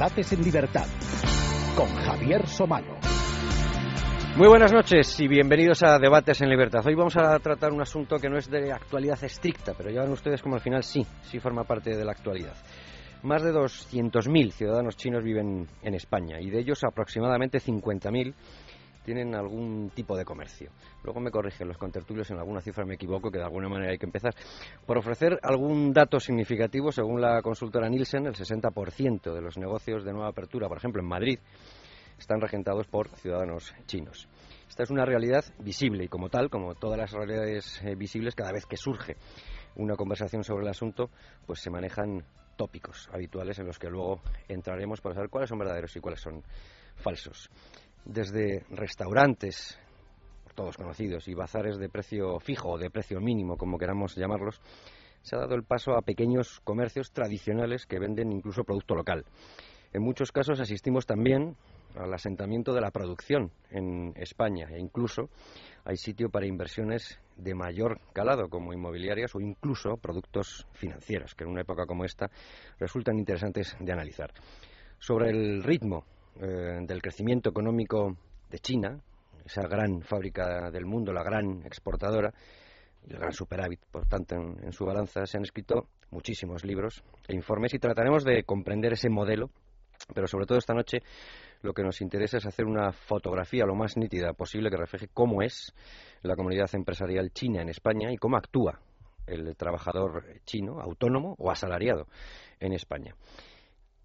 Debates en Libertad con Javier Somano. Muy buenas noches y bienvenidos a Debates en Libertad. Hoy vamos a tratar un asunto que no es de actualidad estricta, pero ya ven ustedes como al final sí, sí forma parte de la actualidad. Más de 200.000 ciudadanos chinos viven en España y de ellos aproximadamente 50.000 tienen algún tipo de comercio. Luego me corrigen los contertulios, en alguna cifra me equivoco, que de alguna manera hay que empezar. Por ofrecer algún dato significativo, según la consultora Nielsen, el 60% de los negocios de nueva apertura, por ejemplo en Madrid, están regentados por ciudadanos chinos. Esta es una realidad visible y como tal, como todas las realidades eh, visibles, cada vez que surge una conversación sobre el asunto, pues se manejan tópicos habituales en los que luego entraremos para saber cuáles son verdaderos y cuáles son falsos. Desde restaurantes, todos conocidos, y bazares de precio fijo o de precio mínimo, como queramos llamarlos, se ha dado el paso a pequeños comercios tradicionales que venden incluso producto local. En muchos casos asistimos también al asentamiento de la producción en España e incluso hay sitio para inversiones de mayor calado como inmobiliarias o incluso productos financieros que en una época como esta resultan interesantes de analizar. Sobre el ritmo eh, del crecimiento económico de China, esa gran fábrica del mundo, la gran exportadora, el gran superávit, por tanto, en, en su balanza se han escrito muchísimos libros e informes y trataremos de comprender ese modelo, pero sobre todo esta noche lo que nos interesa es hacer una fotografía lo más nítida posible que refleje cómo es la comunidad empresarial china en España y cómo actúa el trabajador chino, autónomo o asalariado en España.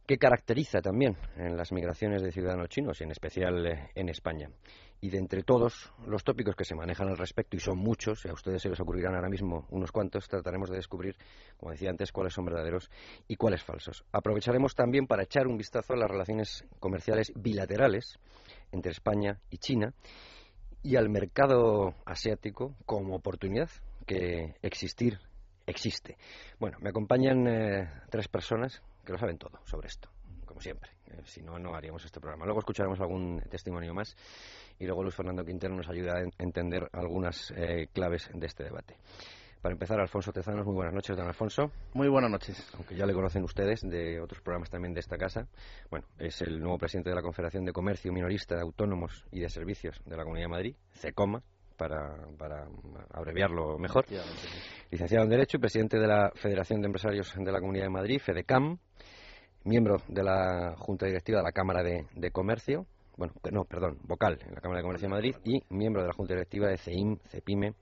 ¿Qué caracteriza también en las migraciones de ciudadanos chinos y en especial eh, en España? Y de entre todos los tópicos que se manejan al respecto, y son muchos, y a ustedes se les ocurrirán ahora mismo unos cuantos, trataremos de descubrir, como decía antes, cuáles son verdaderos y cuáles falsos. Aprovecharemos también para echar un vistazo a las relaciones comerciales bilaterales entre España y China y al mercado asiático como oportunidad que existir existe. Bueno, me acompañan eh, tres personas que lo saben todo sobre esto, como siempre. Eh, si no, no haríamos este programa. Luego escucharemos algún testimonio más y luego Luis Fernando Quintero nos ayuda a entender algunas eh, claves de este debate. Para empezar, Alfonso Tezanos, muy buenas noches, don Alfonso. Muy buenas noches. Aunque ya le conocen ustedes de otros programas también de esta casa. Bueno, es el nuevo presidente de la Confederación de Comercio Minorista de Autónomos y de Servicios de la Comunidad de Madrid, CECOMA, para, para, abreviarlo mejor. Licenciado en Derecho y presidente de la Federación de Empresarios de la Comunidad de Madrid, FEDECAM, miembro de la Junta Directiva de la Cámara de, de, Comercio, bueno, no, perdón, vocal en la Cámara de Comercio de Madrid y miembro de la Junta Directiva de CEIM, CEPIME,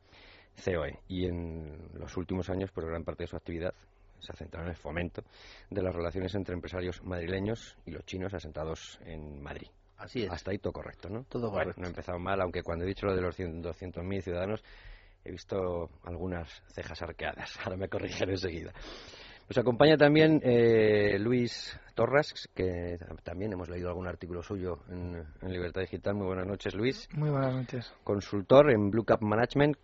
COE. Y en los últimos años, pues gran parte de su actividad se ha centrado en el fomento de las relaciones entre empresarios madrileños y los chinos asentados en Madrid. Así es. Hasta ahí todo correcto, ¿no? Todo correcto. No he empezado mal, aunque cuando he dicho lo de los 200.000 ciudadanos he visto algunas cejas arqueadas. Ahora me corrigen enseguida. Nos acompaña también eh, Luis Torras, que también hemos leído algún artículo suyo en, en, Libertad Digital. Muy buenas noches, Luis. Muy buenas noches. Consultor en Blue Cap Management.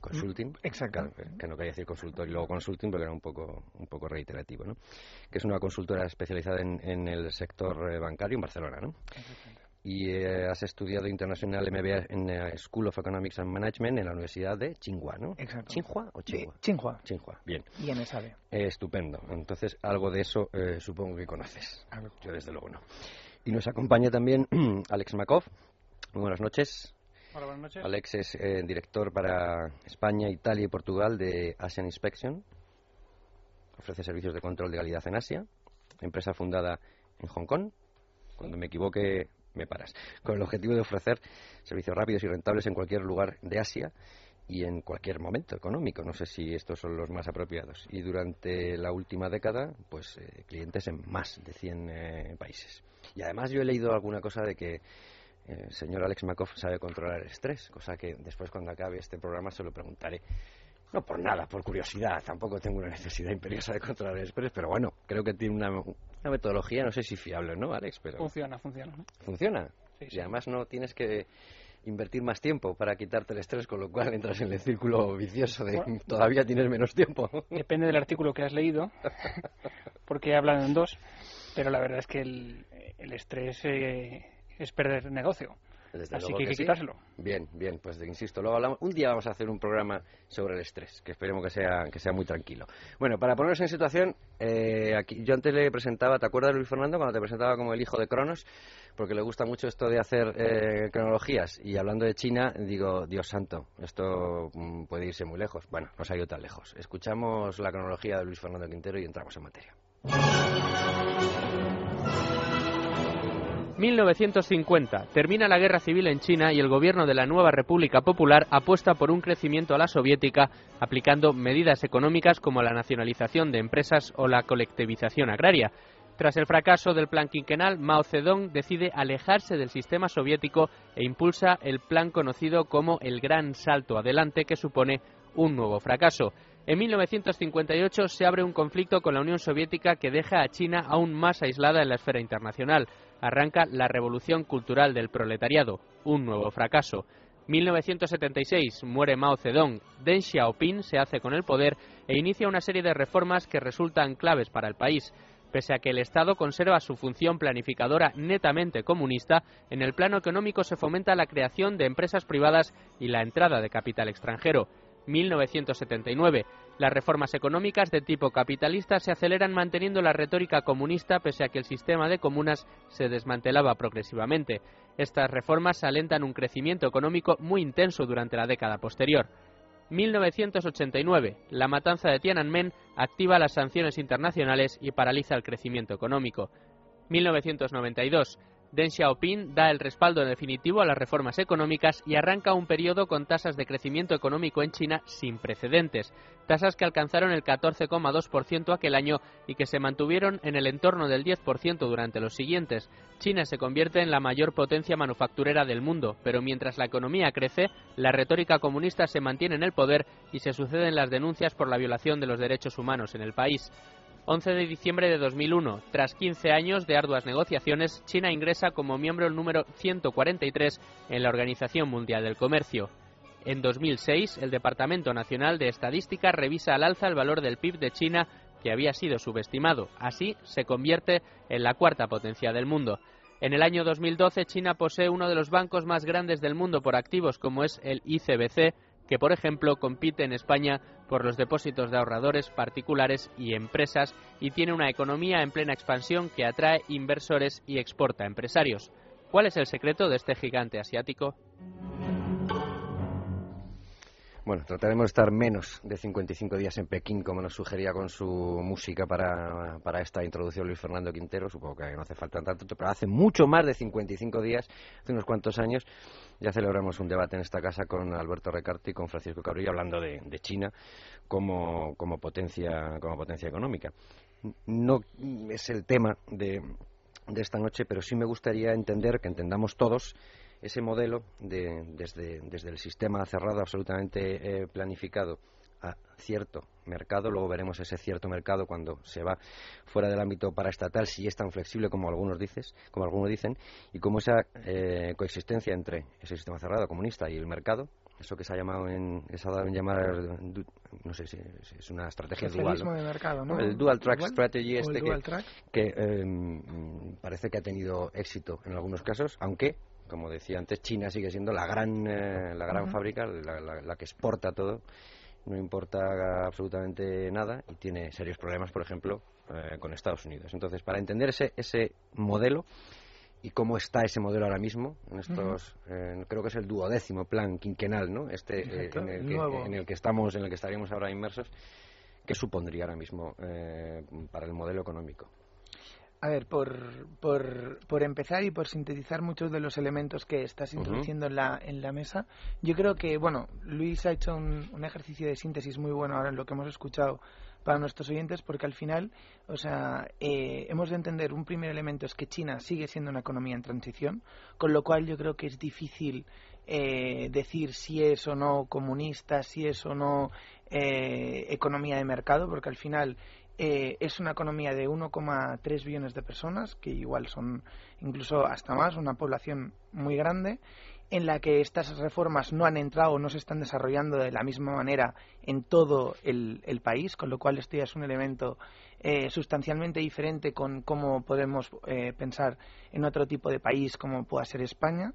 Consulting. Exacto. Claro, que no quería decir consultor y luego consulting porque era un poco, un poco reiterativo, ¿no? Que es una consultora especializada en, en el sector eh, bancario en Barcelona, ¿no? Y eh, has estudiado International MBA en eh, School of Economics and Management en la Universidad de Tsinghua, ¿no? Exacto. ¿Tsinghua o Tsinghua? Tsinghua. Tsinghua, bien. Y en esa área. Eh, estupendo. Entonces, algo de eso eh, supongo que conoces. Algo. Yo, desde luego, no. Y nos acompaña también Alex Makov. Muy buenas noches. Hola, buenas noches. Alex es eh, director para España, Italia y Portugal de Asian Inspection. Ofrece servicios de control de calidad en Asia. Empresa fundada en Hong Kong. Cuando me equivoque, me paras. Con el objetivo de ofrecer servicios rápidos y rentables en cualquier lugar de Asia y en cualquier momento económico. No sé si estos son los más apropiados. Y durante la última década, pues eh, clientes en más de 100 eh, países. Y además yo he leído alguna cosa de que el eh, señor Alex Makoff sabe controlar el estrés, cosa que después cuando acabe este programa se lo preguntaré. No por nada, por curiosidad. Tampoco tengo una necesidad imperiosa de controlar el estrés, pero bueno, creo que tiene una, una metodología, no sé si fiable, ¿no, Alex? Pero Funciona, funciona. ¿no? funciona. Sí, sí. Y además no tienes que invertir más tiempo para quitarte el estrés, con lo cual entras en el círculo vicioso de Bueno. todavía tienes menos tiempo. Depende del artículo que has leído, porque hablan en dos, pero la verdad es que el, el estrés eh, es perder negocio. Desde Así luego que hay que sí. quitárselo. Bien, bien, pues insisto, luego hablamos. Un día vamos a hacer un programa sobre el estrés, que esperemos que sea, que sea muy tranquilo. Bueno, para ponernos en situación, eh, aquí, yo antes le presentaba, ¿te acuerdas de Luis Fernando cuando te presentaba como el hijo de Cronos? Porque le gusta mucho esto de hacer eh, cronologías. Y hablando de China, digo, Dios santo, esto mm, puede irse muy lejos. Bueno, no se ha ido tan lejos. Escuchamos la cronología de Luis Fernando Quintero y entramos en materia. 1950. Termina la guerra civil en China y el gobierno de la nueva República Popular apuesta por un crecimiento a la soviética aplicando medidas económicas como la nacionalización de empresas o la colectivización agraria. Tras el fracaso del plan quinquenal, Mao Zedong decide alejarse del sistema soviético e impulsa el plan conocido como el Gran Salto Adelante, que supone un nuevo fracaso. En 1958 se abre un conflicto con la Unión Soviética que deja a China aún más aislada en la esfera internacional. Arranca la revolución cultural del proletariado, un nuevo fracaso. 1976 muere Mao Zedong, Deng Xiaoping se hace con el poder e inicia una serie de reformas que resultan claves para el país. Pese a que el Estado conserva su función planificadora netamente comunista, en el plano económico se fomenta la creación de empresas privadas y la entrada de capital extranjero. 1979. Las reformas económicas de tipo capitalista se aceleran manteniendo la retórica comunista pese a que el sistema de comunas se desmantelaba progresivamente. Estas reformas alentan un crecimiento económico muy intenso durante la década posterior. 1989. La matanza de Tiananmen activa las sanciones internacionales y paraliza el crecimiento económico. 1992. Deng Xiaoping da el respaldo definitivo a las reformas económicas y arranca un periodo con tasas de crecimiento económico en China sin precedentes, tasas que alcanzaron el 14,2% aquel año y que se mantuvieron en el entorno del 10% durante los siguientes. China se convierte en la mayor potencia manufacturera del mundo, pero mientras la economía crece, la retórica comunista se mantiene en el poder y se suceden las denuncias por la violación de los derechos humanos en el país. 11 de diciembre de 2001. Tras 15 años de arduas negociaciones, China ingresa como miembro número 143 en la Organización Mundial del Comercio. En 2006, el Departamento Nacional de Estadística revisa al alza el valor del PIB de China, que había sido subestimado. Así, se convierte en la cuarta potencia del mundo. En el año 2012, China posee uno de los bancos más grandes del mundo por activos, como es el ICBC, que por ejemplo compite en España por los depósitos de ahorradores particulares y empresas y tiene una economía en plena expansión que atrae inversores y exporta empresarios. ¿Cuál es el secreto de este gigante asiático? Bueno, trataremos de estar menos de 55 días en Pekín, como nos sugería con su música para, para esta introducción Luis Fernando Quintero. Supongo que no hace falta tanto, pero hace mucho más de 55 días, hace unos cuantos años, ya celebramos un debate en esta casa con Alberto Recarti y con Francisco Cabrillo hablando de, de China como, como, potencia, como potencia económica. No es el tema de, de esta noche, pero sí me gustaría entender, que entendamos todos, ese modelo de, desde, desde, el sistema cerrado absolutamente eh, planificado a cierto mercado, luego veremos ese cierto mercado cuando se va fuera del ámbito paraestatal, si es tan flexible como algunos dices, como algunos dicen, y cómo esa eh, coexistencia entre ese sistema cerrado comunista y el mercado, eso que se ha llamado en, se ha dado en llamar, no sé si es una estrategia dual, ¿no? de mercado, ¿no? el dual track strategy este que, track. que eh, parece que ha tenido éxito en algunos casos, aunque como decía antes, China sigue siendo la gran, eh, la gran uh -huh. fábrica, la, la, la, que exporta todo, no importa absolutamente nada y tiene serios problemas, por ejemplo, eh, con Estados Unidos. Entonces, para entender ese, ese modelo y cómo está ese modelo ahora mismo, en estos, uh -huh. eh, creo que es el duodécimo plan quinquenal, ¿no? Este en el, que, en, el que, estamos, en el que estaríamos ahora inmersos, ¿qué supondría ahora mismo eh, para el modelo económico? A ver, por, por, por, empezar y por sintetizar muchos de los elementos que estás introduciendo uh -huh. en, la, en la mesa, yo creo que, bueno, Luis ha hecho un, un, ejercicio de síntesis muy bueno ahora en lo que hemos escuchado para nuestros oyentes, porque al final, o sea, eh, hemos de entender un primer elemento es que China sigue siendo una economía en transición, con lo cual yo creo que es difícil eh, decir si es o no comunista, si es o no eh, economía de mercado, porque al final eh, es una economía de 1,3 billones de personas, que igual son incluso hasta más, una población muy grande, en la que estas reformas no han entrado o no se están desarrollando de la misma manera en todo el, país, con lo cual esto ya es un elemento eh, sustancialmente diferente con cómo podemos eh, pensar en otro tipo de país como pueda ser España.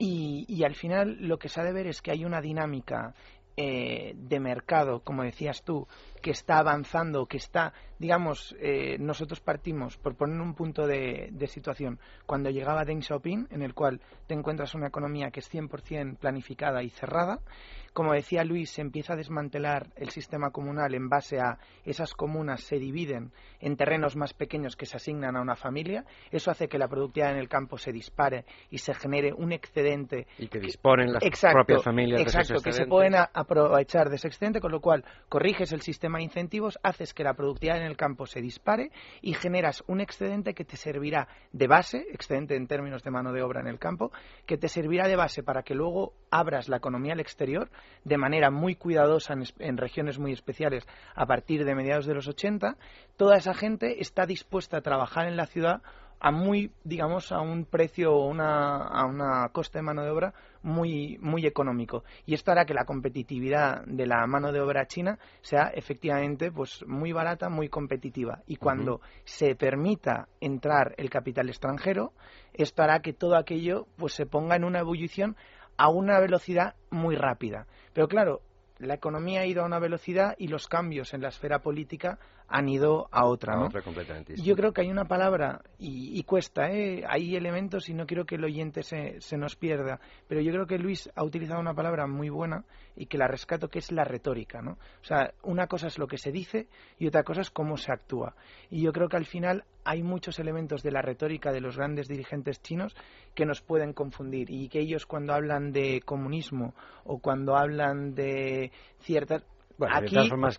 Y, y al final lo que se ha de ver es que hay una dinámica eh, de mercado, como decías tú, que está avanzando, que está, digamos, eh, nosotros partimos, por poner un punto de, de, situación, cuando llegaba Deng Xiaoping, en el cual te encuentras una economía que es 100% planificada y cerrada, como decía Luis, se empieza a desmantelar el sistema comunal en base a esas comunas se dividen en terrenos más pequeños que se asignan a una familia. Eso hace que la productividad en el campo se dispare y se genere un excedente. Y que disponen las propias familias exacto, de que se pueden aprovechar de ese excedente, con lo cual corriges el sistema de incentivos, haces que la productividad en el campo se dispare y generas un excedente que te servirá de base, excedente en términos de mano de obra en el campo, que te servirá de base para que luego abras la economía al exterior de manera muy cuidadosa en, regiones muy especiales a partir de mediados de los 80, toda esa gente está dispuesta a trabajar en la ciudad a muy, digamos, a un precio o una, a una coste de mano de obra muy, muy económico. Y esto hará que la competitividad de la mano de obra china sea efectivamente pues muy barata, muy competitiva. Y cuando se permita entrar el capital extranjero, esto hará que todo aquello pues se ponga en una ebullición a una velocidad muy rápida. Pero claro, la economía ha ido a una velocidad y los cambios en la esfera política han ido a otra. ¿no? Yo creo que hay una palabra, y, cuesta, ¿eh? hay elementos y no quiero que el oyente se, se, nos pierda, pero yo creo que Luis ha utilizado una palabra muy buena y que la rescato, que es la retórica. ¿no? O sea, una cosa es lo que se dice y otra cosa es cómo se actúa. Y yo creo que al final hay muchos elementos de la retórica de los grandes dirigentes chinos que nos pueden confundir y que ellos cuando hablan de comunismo o cuando hablan de ciertas... Bueno, aquí, de formas,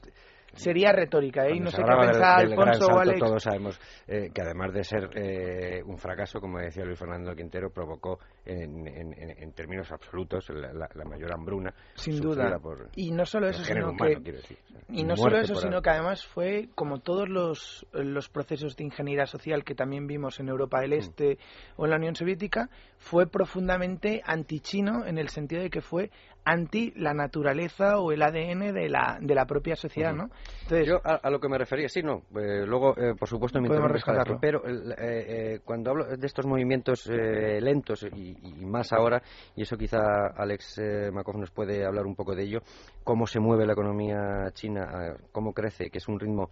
sería retórica, ¿eh? no sé qué pensar Alfonso o Alex. Todos sabemos eh, que además de ser eh, un fracaso, como decía Luis Fernando Quintero, provocó en, en, en términos absolutos la, la, la, mayor hambruna. Sin duda. Por, y no solo eso, sino humano, que decir, o sea, y no solo eso, sino que además fue como todos los, los procesos de ingeniería social que también vimos en Europa del Este mm. o en la Unión Soviética, fue profundamente antichino en el sentido de que fue anti la naturaleza o el ADN de la, de la propia sociedad, uh -huh. ¿no? Entonces, Yo a, a, lo que me refería, sí, no, eh, luego, eh, por supuesto, me rescatarlo. pero eh, cuando hablo de estos movimientos lentos y, y, más ahora, y eso quizá Alex Makov nos puede hablar un poco de ello, cómo se mueve la economía china, cómo crece, que es un ritmo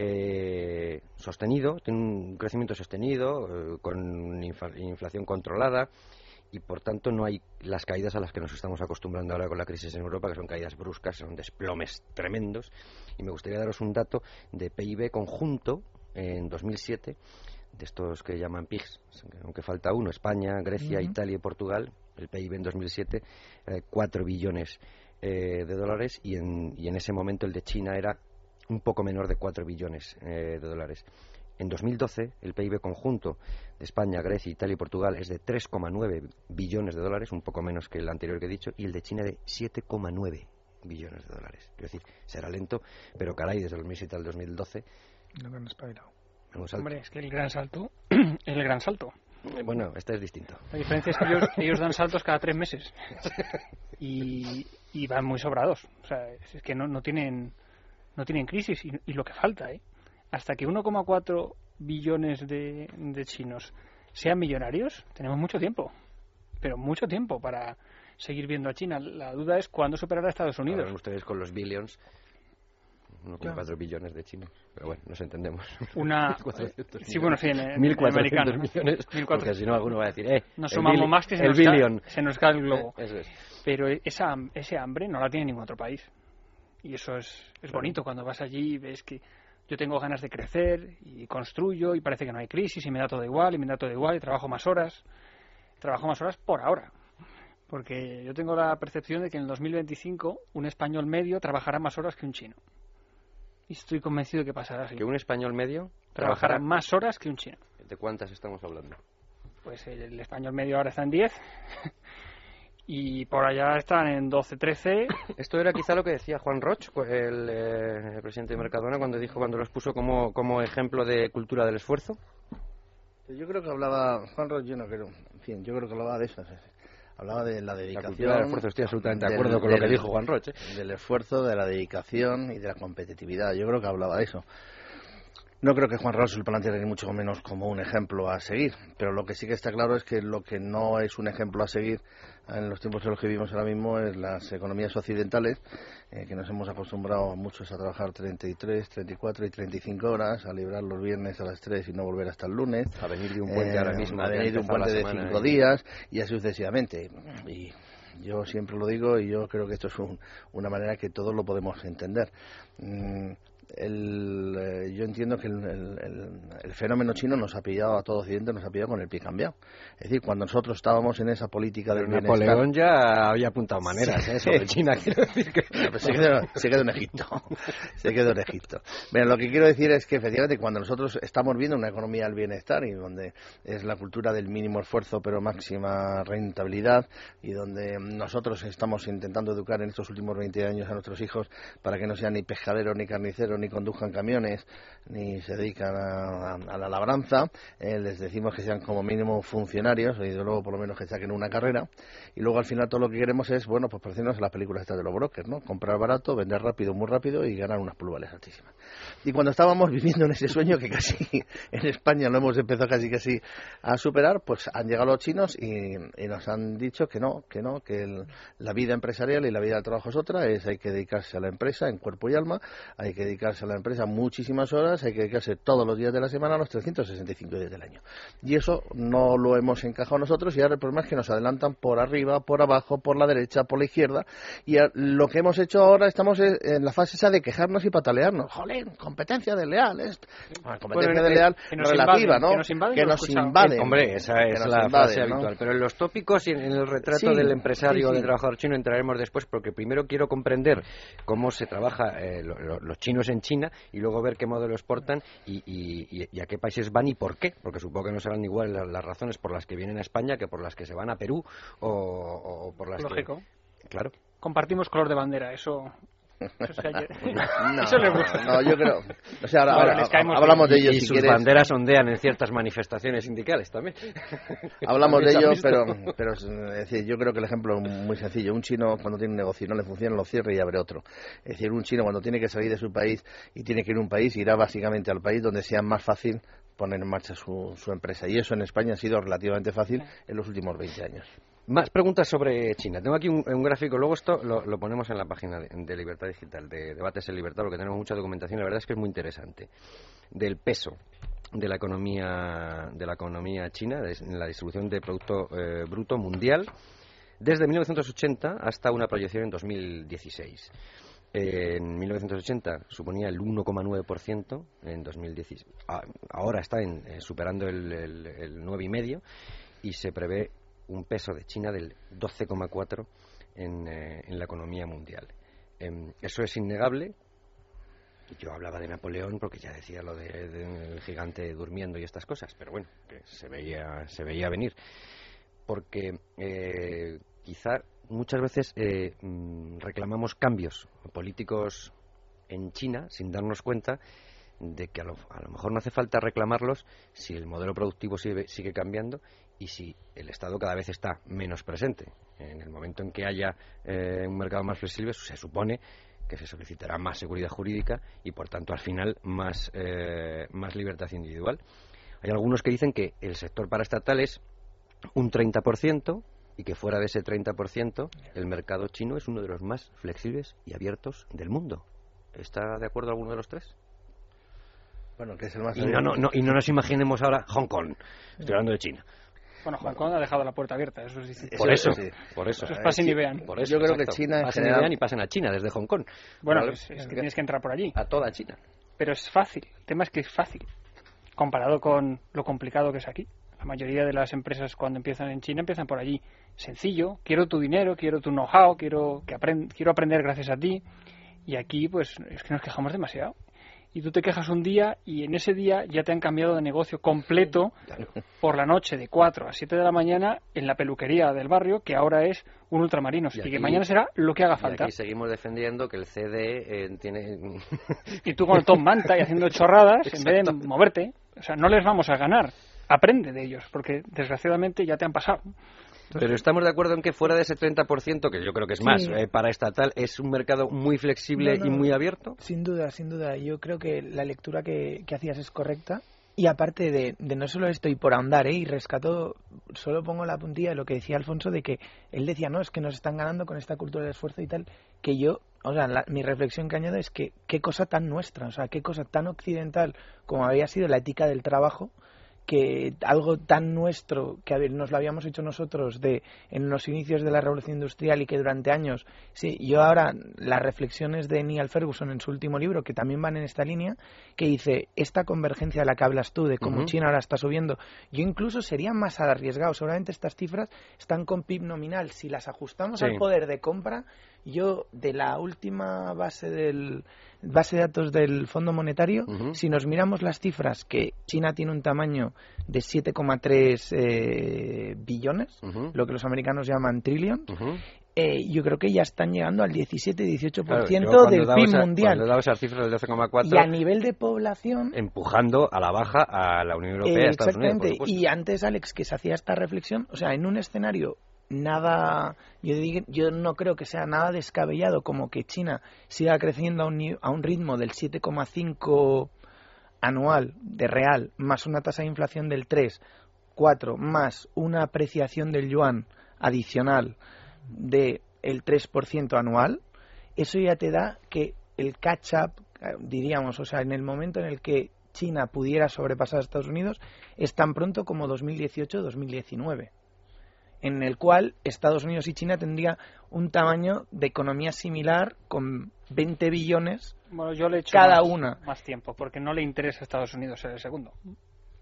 eh, sostenido, tiene un crecimiento sostenido, eh, con inflación controlada y por tanto no hay las caídas a las que nos estamos acostumbrando ahora con la crisis en Europa, que son caídas bruscas, son desplomes tremendos. Y me gustaría daros un dato de PIB conjunto en 2007 de estos que llaman PIGs, aunque falta uno, España, Grecia, uh -huh. Italia y Portugal, el PIB en 2007, eh, 4 billones eh, de dólares y en, y en ese momento el de China era un poco menor de 4 billones eh, de dólares. En 2012, el PIB conjunto de España, Grecia, Italia y Portugal es de 3,9 billones de dólares, un poco menos que el anterior que he dicho, y el de China de 7,9 billones de dólares. Es decir, será lento, pero caray, desde el 2007 al 2012. No me han espabilado. Hombre, es que el gran salto es el gran salto. Bueno, este es distinto. La diferencia es que ellos, ellos dan saltos cada tres meses y, y van muy sobrados. O sea, es que no, no tienen no tienen crisis y, y lo que falta, ¿eh? Hasta que 1,4 billones de, de chinos sean millonarios, tenemos mucho tiempo, pero mucho tiempo para seguir viendo a China. La duda es cuándo superará a Estados Unidos. Ahora ustedes con los billions, 1,4 claro. billones de chinos, pero bueno, nos entendemos. Una, sí, bueno, sí, en, en 1.400 americano. millones, 1400. porque si no alguno va a decir, eh, nos sumamos más que se el nos, billion. cae, se nos cae el globo. Eh, eso es. Pero esa, ese hambre no la tiene ningún otro país. Y eso es, es bonito cuando vas allí y ves que yo tengo ganas de crecer y construyo y parece que no hay crisis y me da todo igual y me da todo igual y trabajo más horas. Trabajo más horas por ahora. Porque yo tengo la percepción de que en el 2025 un español medio trabajará más horas que un chino. Y estoy convencido de que pasará así. ¿Que un español medio trabajará, trabajará más horas que un chino? ¿De cuántas estamos hablando? Pues el, el español medio ahora está en 10 y por allá están en 12, 13. Esto era quizá lo que decía Juan Roch, el, eh, el presidente de Mercadona, cuando dijo, cuando los puso como, como ejemplo de cultura del esfuerzo. Yo creo que hablaba, Juan Roch, yo no creo, en fin, yo creo que hablaba de eso. Hablaba de la dedicación. La cultura del esfuerzo, estoy absolutamente de acuerdo con lo que dijo Juan Roch. ¿eh? Del esfuerzo, de la dedicación y de la competitividad. Yo creo que hablaba de eso. No creo que Juan Raúl se lo planteara ni mucho menos como un ejemplo a seguir, pero lo que sí que está claro es que lo que no es un ejemplo a seguir en los tiempos en los que vivimos ahora mismo es las economías occidentales, eh, que nos hemos acostumbrado muchos a trabajar 33, 34 y 35 horas, a librar los viernes a las 3 y no volver hasta el lunes. A venir de un puente ahora Eh, mismo. A venir de un puente de semana 5 y- días y así sucesivamente. Y yo siempre lo digo y yo creo que esto es un- una manera que todos lo podemos entender. Mm, el, eh, yo entiendo que el, el- el- el fenómeno chino nos ha pillado a todo Occidente, nos ha pillado con el pie cambiado. Es decir, cuando nosotros estábamos en esa política del bienestar... Napoleón ya había apuntado maneras ¿eh? sobre China, quiero decir que... No, pero se quedó, se quedó en Egipto. Se quedó en Egipto. Bueno, lo que quiero decir es que efectivamente cuando nosotros estamos viendo una economía del bienestar y donde es la cultura del mínimo esfuerzo pero máxima rentabilidad y donde nosotros estamos intentando educar en estos últimos 20 años a nuestros hijos para que no sean ni pescaderos ni carniceros ni conduzcan camiones ni se dedican a, la labranza, eh, les decimos que sean como mínimo funcionarios y de luego por lo menos que saquen una carrera y luego al final todo lo que queremos es, bueno, pues parecernos a las películas estas de los brokers, ¿no? Comprar barato, vender rápido, muy rápido y ganar unas plusvalias altísimas. Y cuando estábamos viviendo en ese sueño que casi en España lo hemos empezado casi casi a superar, pues han llegado los chinos y, nos han dicho que no, que no, que la vida empresarial y la vida del trabajo es otra, es hay que dedicarse a la empresa en cuerpo y alma, hay que dedicarse a la empresa muchísimas horas, hay que dedicarse todos los días de la semana, los 365 días del año. Y eso no lo hemos encajado nosotros y ahora el problema es que nos adelantan por arriba, por abajo, por la derecha, por la izquierda y lo que hemos hecho ahora estamos en la fase esa de quejarnos y patalearnos. Jolín, competencia desleal, es Bueno, competencia Bueno, eh, desleal relativa, invaden, ¿no? que nos invaden, Que nos invaden. Hombre, esa es la invaden, frase ¿no? habitual. Pero en los tópicos y en el retrato Sí, del empresario sí, sí. del trabajador chino entraremos después, porque primero quiero comprender cómo se trabaja eh, lo- lo- los chinos en China y luego ver qué modelo exportan y, y- y- y a qué países van y por qué. Porque supongo que no serán igual las, las razones por las que vienen a España que por las que se van a Perú o, o por las Lógico. que... Claro. Compartimos color de bandera, eso. eso No, eso les gusta. no, yo creo. O sea, ahora, Bueno, ahora les caemos hablamos de Y- ello y si sus quieres. banderas ondean en ciertas manifestaciones sindicales también. Hablamos de También ello, se ha pero, pero es decir, yo creo que el ejemplo es muy sencillo. Un chino cuando tiene un negocio y no le funciona, lo cierra y abre otro. Es decir, un chino cuando tiene que salir de su país y tiene que ir a un país, irá básicamente al país donde sea más fácil poner en marcha su, su empresa. Y eso en España ha sido relativamente fácil en los últimos 20 años. Más preguntas sobre China. Tengo aquí un, gráfico, luego esto lo, ponemos en la página de, de Libertad Digital, de Debates en Libertad, porque tenemos mucha documentación, la verdad es que es muy interesante, del peso de la economía, de la economía china de- la distribución de Producto eh, Bruto Mundial desde 1980 hasta una proyección en 2016. Eh, en 1980 suponía el 1,9%, en 2016 a- ahora está en, eh, superando el, el, el 9,5% y se prevé un peso de China del 12,4 en, eh, en la economía mundial. Em, eso es innegable. Yo hablaba de Napoleón porque ya decía lo de- del gigante durmiendo y estas cosas, pero bueno, que se veía, se veía venir. Porque eh, quizá muchas veces eh, mm, reclamamos cambios políticos en China sin darnos cuenta de que a lo, a lo mejor no hace falta reclamarlos si el modelo productivo sigue, sigue cambiando y si el Estado cada vez está menos presente. En el momento en que haya eh, un mercado más flexible, se supone que se solicitará más seguridad jurídica y, por tanto, al final, más, eh, más libertad individual. Hay algunos que dicen que el sector paraestatal es un 30% y que fuera de ese 30% el mercado chino es uno de los más flexibles y abiertos del mundo. ¿Está de acuerdo alguno de los tres? Bueno, que es el más Y no, no, no- y no nos imaginemos ahora Hong Kong. Estoy hablando de China. Bueno, Hong Kong ha dejado la puerta abierta, eso es distinto. Por eso, sí. por eso. Eso es pasen y vean. Por eso, Yo creo que. China en pasen general- y vean y pasen a China desde Hong Kong. Bueno, Vale. es, es que tienes que entrar por allí. a toda China. Pero es fácil. El tema es que es fácil. Comparado con lo complicado que es aquí. La mayoría de las empresas cuando empiezan en China empiezan por allí. Sencillo. Quiero tu dinero, quiero tu know-how, quiero, que aprend- quiero aprender gracias a ti. Y aquí, pues, es que nos quejamos demasiado. Y tú te quejas un día y en ese día ya te han cambiado de negocio completo por la noche de 4 a 7 de la mañana en la peluquería del barrio, que ahora es un ultramarinos. Y Y, que mañana será lo que haga Y falta. aquí seguimos defendiendo que el CD eh, tiene... Y tú con el top manta y haciendo chorradas en vez de moverte. O sea, no les vamos a ganar. Aprende de ellos, porque desgraciadamente ya te han pasado. Pero estamos de acuerdo en que fuera de ese 30%, que yo creo que es más, Sí. eh, para estatal, es un mercado muy flexible No, y muy abierto. Sin duda, sin duda. Yo creo que la lectura que, que hacías es correcta. Y aparte de, de no solo esto, y por ahondar, ¿eh? y rescato, solo pongo la puntilla de lo que decía Alfonso, de que él decía, no, es que nos están ganando con esta cultura del esfuerzo y tal, que yo, o sea, la- mi reflexión que añado es que qué cosa tan nuestra, o sea, qué cosa tan occidental como había sido la ética del trabajo, que algo tan nuestro que nos lo habíamos hecho nosotros de en los inicios de la revolución industrial y que durante años sí yo ahora las reflexiones de Neil Ferguson en su último libro que también van en esta línea que dice esta convergencia de la que hablas tú de cómo. China ahora está subiendo yo incluso sería más arriesgado seguramente estas cifras están con PIB nominal si las ajustamos Sí. al poder de compra yo de la última base del base de datos del Fondo Monetario si nos miramos las cifras que China tiene un tamaño de 7,3 eh, billones, lo que los americanos llaman trillion, eh, yo creo que ya están llegando al 17-18% Claro, del PIB mundial. Cuando esas cifras del 12,4, Y a nivel de población, empujando a la baja a la Unión Europea eh, a Estados Unidos. por y antes, Alex, que se hacía esta reflexión, o sea, en un escenario nada, yo, digo- yo no creo que sea nada descabellado como que China siga creciendo a un, a un ritmo del 7,5 anual de real, más una tasa de inflación del 3, 4, más una apreciación del yuan adicional de el 3% anual, eso ya te da que el catch-up, diríamos, o sea, en el momento en el que China pudiera sobrepasar a Estados Unidos, es tan pronto como 2018-2019, en el cual Estados Unidos y China tendría un tamaño de economía similar con 20 billones Bueno, yo le he hecho Cada más, una. más tiempo, porque no le interesa a Estados Unidos ser el segundo.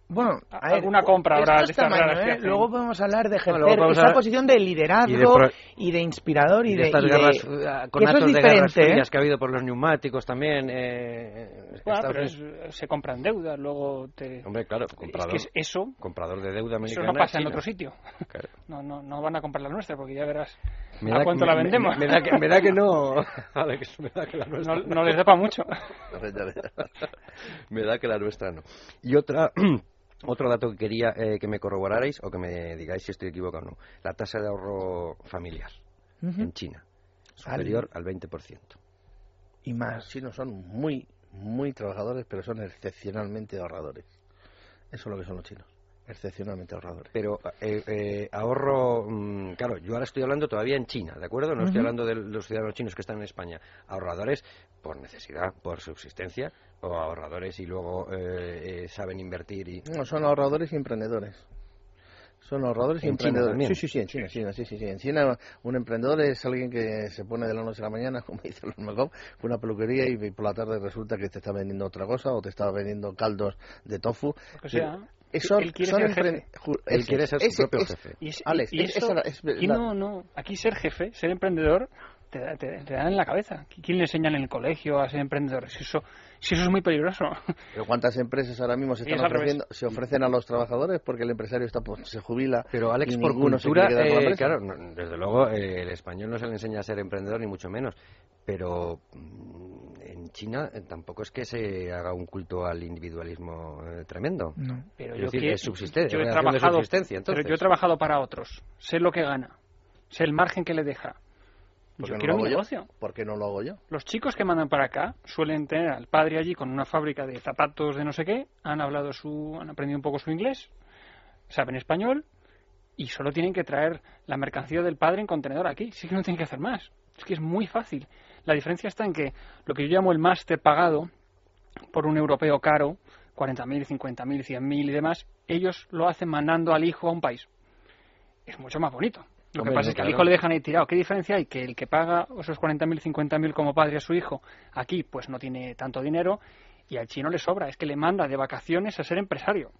Bueno, A- a ver, alguna compra habrá es de tamaño, ¿eh? Luego podemos hablar de ejercer podemos esa hablar- posición de liderazgo y de pro- y de inspirador y, Y de de, estas y de- guerras, eh, con eso es actos de guerras diferente, ¿eh? que ha habido por los neumáticos también. eh, Bueno, pero es- se compran deuda, luego te... Hombre, claro, es comprador, que es eso, comprador de deuda eso americana. no pasa en otro sitio. Claro. No, no, no van a comprar la nuestra, porque ya verás Me a da- cuánto me- la me- vendemos. Me, da que, me da que no, Alex, me da que la nuestra No, no les da para mucho. me da que la nuestra no. Y otra, otro dato que quería eh, que me corroborarais o que me digáis si estoy equivocado o no. La tasa de ahorro familiar en China, superior al 20%. y Los más. chinos son muy, muy trabajadores, pero son excepcionalmente ahorradores. Eso es lo que son los chinos, excepcionalmente ahorradores. Pero eh, eh, ahorro, mm, claro, yo ahora estoy hablando todavía en China, ¿de acuerdo? No estoy hablando de los ciudadanos chinos que están en España. Ahorradores por necesidad, por subsistencia, o ahorradores y luego eh, eh, saben invertir y... No, son ahorradores y emprendedores. Son ahorradores y En China emprendedores. Sí, sí, sí, en China, China, sí, sí, sí. En China un emprendedor es alguien que se pone de la noche a la mañana, como dice los mejor, con una peluquería y por la tarde resulta que te está vendiendo otra cosa o te está vendiendo caldos de tofu. Lo que sea. Son- Él quiere son ser jefe. Él quiere ser su propio ese- jefe. Y, es- Alex, y es- eso- es y no, no. Aquí ser jefe, ser emprendedor, te, da- te, te dan en la cabeza. ¿Quién le enseñan en el colegio a ser emprendedor? Si eso, si eso es muy peligroso. Pero ¿cuántas empresas ahora mismo se están es ofreciendo, se ofrecen a los trabajadores porque el empresario está pues, se jubila? Pero Alex, por cultura, eh, claro, no, desde luego eh, el español no se le enseña a ser emprendedor ni mucho menos, pero mm, en China eh, tampoco es que se haga un culto al individualismo eh, tremendo. No. Pero Es yo, decir, quiero- es subsisten- yo he de trabajado, subsistencia, pero entonces. yo he trabajado para otros. Sé lo que gana. Sé el margen que le deja. ¿Por qué Yo no quiero mi yo? negocio. ¿Por qué no lo hago yo? Los chicos que mandan para acá suelen tener al padre allí con una fábrica de zapatos de no sé qué, han hablado su, han aprendido un poco su inglés, saben español y solo tienen que traer la mercancía del padre en contenedor aquí. Sí que no tienen que hacer más. Es que es muy fácil. La diferencia está en que lo que yo llamo el máster pagado por un europeo caro, 40.000, 50.000, 100.000 y demás, ellos lo hacen mandando al hijo a un país. Es mucho más bonito. Lo Hombre, que pasa no, es que al hijo le dejan ahí tirado. ¿Qué diferencia hay? Que el que paga esos 40.000, 50.000 como padre a su hijo, aquí pues no tiene tanto dinero y al chino le sobra. Es que le manda de vacaciones a ser empresario.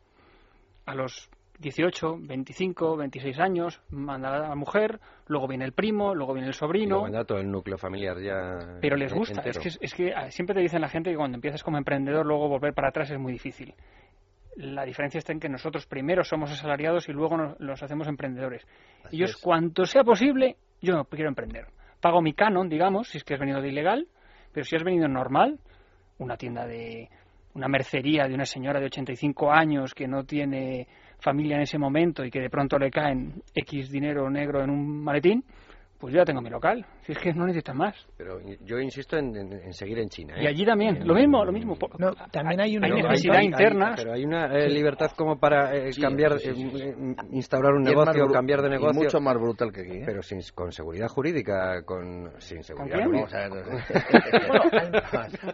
A los 18, 25, 26 años manda a la mujer, luego viene el primo, luego viene el sobrino. luego anda todo el núcleo familiar ya. Pero les gusta. entero. Es que, es que ah, siempre te dicen la gente que cuando empiezas como emprendedor, luego volver para atrás es muy difícil. La diferencia está en que nosotros primero somos asalariados y luego nos, nos hacemos emprendedores. Así Ellos, es. cuanto sea posible, yo quiero emprender. Pago mi canon, digamos, si es que has venido de ilegal, pero si has venido normal, una tienda de una mercería de una señora de 85 años que no tiene familia en ese momento y que de pronto le caen X dinero negro en un maletín, pues yo ya tengo mi local. Si es que no necesitas más. Pero yo insisto en, en- en seguir en China. ¿eh? Y allí también, lo mismo, lo mismo. No, también hay una- hay no, necesidad hay- hay- interna. Pero hay una eh, libertad como para eh, Sí, cambiar, sí, sí, eh, instaurar un Y es más negocio, cambiar de y negocio. mucho más brutal que aquí. ¿eh? Pero sin, con seguridad jurídica, con, sin seguridad jurídica. Vamos a ver.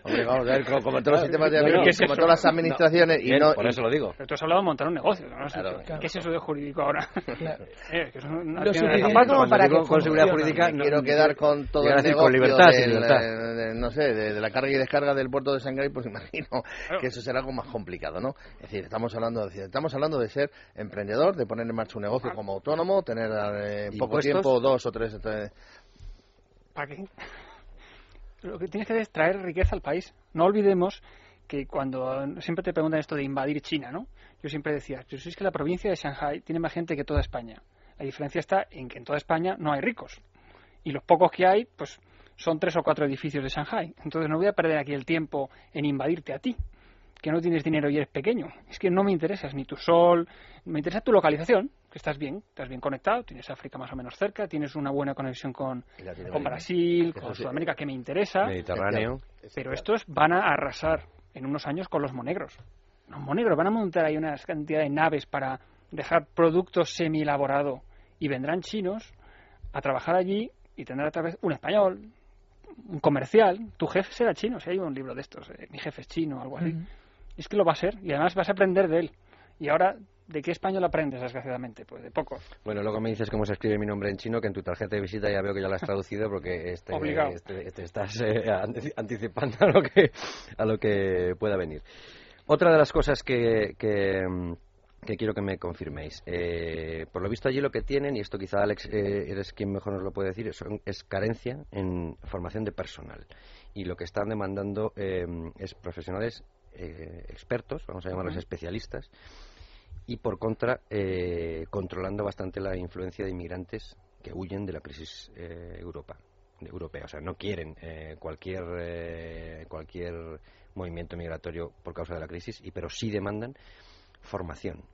Hombre, vamos a ver, como, como todos los sistemas de todas las administraciones, y Bien, no. por eso lo digo. Pero tú has hablado de montar un negocio, ¿no? Claro. ¿Qué es eso de jurídico ahora? Eh, Lo suficiente como para que con seguridad jurídica, me no- quiero quedar con todo el negocio con libertad, sin del, libertad. eh, de- no sé, de, de la carga y descarga del puerto de Shanghái, pues imagino que eso será algo más complicado, ¿no? Es decir, estamos hablando, de, estamos hablando de ser emprendedor, de poner en marcha un negocio como autónomo, tener eh, en poco ¿Impuestos? tiempo dos o tres, tres- ¿Para qué? Lo que tienes que hacer es traer riqueza al país. No olvidemos que cuando siempre te preguntan esto de invadir China, ¿no? Yo siempre decía, yo es que la provincia de Shanghai tiene más gente que toda España. La diferencia está en que en toda España no hay ricos. Y los pocos que hay, pues son tres o cuatro edificios de Shanghai. Entonces no voy a perder aquí el tiempo en invadirte a ti, que no tienes dinero y eres pequeño. Es que no me interesas ni tu sol, me interesa tu localización, que estás bien, estás bien conectado, tienes África más o menos cerca, tienes una buena conexión con, Brasil, con. Sudamérica, que me interesa, Mediterráneo. pero estos van a arrasar en unos años con los monegros. Los monegros van a montar ahí una cantidad de naves para dejar productos semi elaborado y vendrán chinos a trabajar allí y tendrán otra vez un español, un comercial. Tu jefe será chino, si hay un libro de estos, eh, mi jefe es chino o algo así. Es que lo va a ser y además vas a aprender de él. Y ahora, ¿de qué español aprendes, desgraciadamente? Pues de pocos. Bueno, luego me dices cómo se escribe mi nombre en chino, que en tu tarjeta de visita ya veo que ya lo has traducido porque este, Obligado. este- este estás eh, anti- anticipando a lo, que, a lo que pueda venir. Otra de las cosas que, que, mm, que quiero que me confirméis. eh, por lo visto allí lo que tienen, y esto quizá Alex eh, eres quien mejor nos lo puede decir, son- es carencia en formación de personal. Y lo que están demandando eh, es profesionales eh, expertos, vamos a llamarlos especialistas, y por contra eh, controlando bastante la influencia de inmigrantes que huyen de la crisis eh, Europa, europea. O sea, no quieren eh, cualquier, cualquier movimiento migratorio por causa de la crisis, y pero sí demandan formación.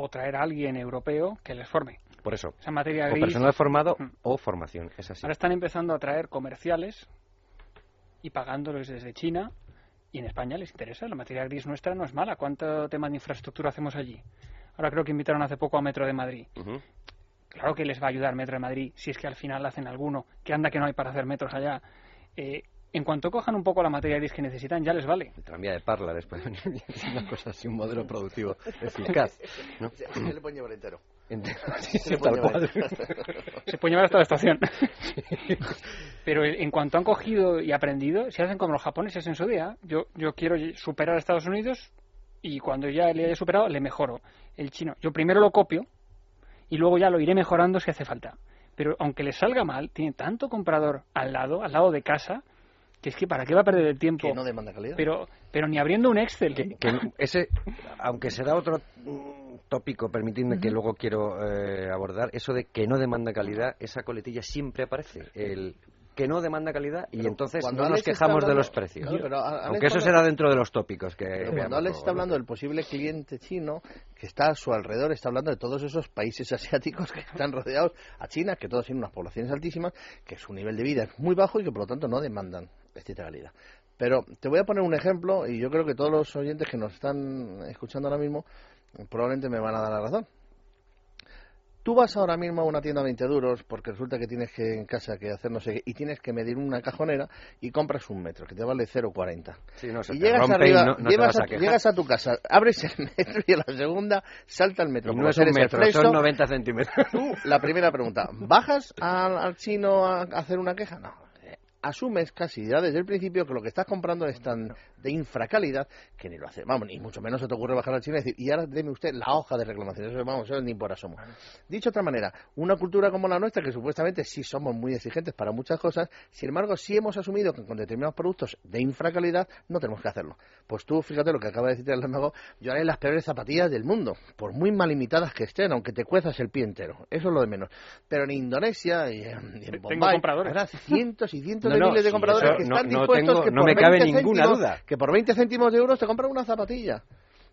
O traer a alguien europeo que les forme. Por eso, Esa materia o gris. personal formado o formación. Es así. Ahora están empezando a traer comerciales y pagándoles desde China. Y en España les interesa. La materia gris nuestra no es mala. ¿Cuánto tema de infraestructura hacemos allí? Ahora creo que invitaron hace poco a Metro de Madrid. Claro que les va a ayudar Metro de Madrid si es que al final hacen alguno. Que anda que no hay para hacer metros allá. Eh, en cuanto cojan un poco la materia gris que necesitan, ya les vale. El tranvía de Parla después de venir es una cosa así, un modelo productivo eficaz. ¿no? Se, se le puede llevar entero. Entero, Se puede llevar entero. Se puede llevar hasta la estación. Pero en cuanto han cogido y aprendido, se hacen como los japoneses en su día. Yo, yo quiero superar a Estados Unidos y cuando ya le haya superado, le mejoro. El chino, yo primero lo copio y luego ya lo iré mejorando si hace falta. Pero aunque le salga mal, tiene tanto comprador al lado, al lado de casa, que es que para qué va a perder el tiempo. Que no demanda calidad. Pero, pero ni abriendo un Excel. que, que ese, aunque será otro mm, tópico, permitidme que luego quiero eh, abordar, eso de que no demanda calidad, esa coletilla siempre aparece. El que no demanda calidad y Pero entonces cuando no nos quejamos de los precios. Claro, pero a- Alex Aunque eso será dentro de los tópicos que Pero cuando Alex está hablando del posible cliente chino que está a su alrededor, está hablando de todos esos países asiáticos que están rodeados a China, que todos tienen unas poblaciones altísimas, que su nivel de vida es muy bajo y que por lo tanto no demandan esta calidad. Pero te voy a poner un ejemplo y yo creo que todos los oyentes que nos están escuchando ahora mismo eh, probablemente me van a dar la razón. Tú vas ahora mismo a una tienda a 20 duros porque resulta que tienes que en casa que hacer no sé qué y tienes que medir una cajonera y compras un metro que te vale 0,40 Sí, no, y llegas arriba, y no, no llevas a, a, llegas a tu casa, abres el metro y a la segunda salta el metro. Y no es un metro, presto, son 90 centímetros. Tú, la primera pregunta, ¿bajas al, al chino a hacer una queja? No. Asumes casi ya desde el principio que lo que estás comprando es tan de infracalidad que ni lo hace. Vamos, ni mucho menos se te ocurre bajar al chino y decir, y ahora deme usted la hoja de reclamación. Eso, vamos, eso ni por asomo. Dicho de otra manera, una cultura como la nuestra, que supuestamente sí somos muy exigentes para muchas cosas, sin embargo, sí hemos asumido que con determinados productos de infracalidad no tenemos que hacerlo. Pues tú, fíjate lo que acaba de decirte el amigo, yo haré las peores zapatillas del mundo, por muy mal imitadas que estén, aunque te cuezas el pie entero. Eso es lo de menos. Pero en Indonesia y en, y en Bombay, habrá cientos y cientos No, de no, miles de sí, compradores eso que no- están no dispuestos tengo- que no por me cabe 20 ninguna céntimos- duda. que por 20 céntimos de euros te compran una zapatilla.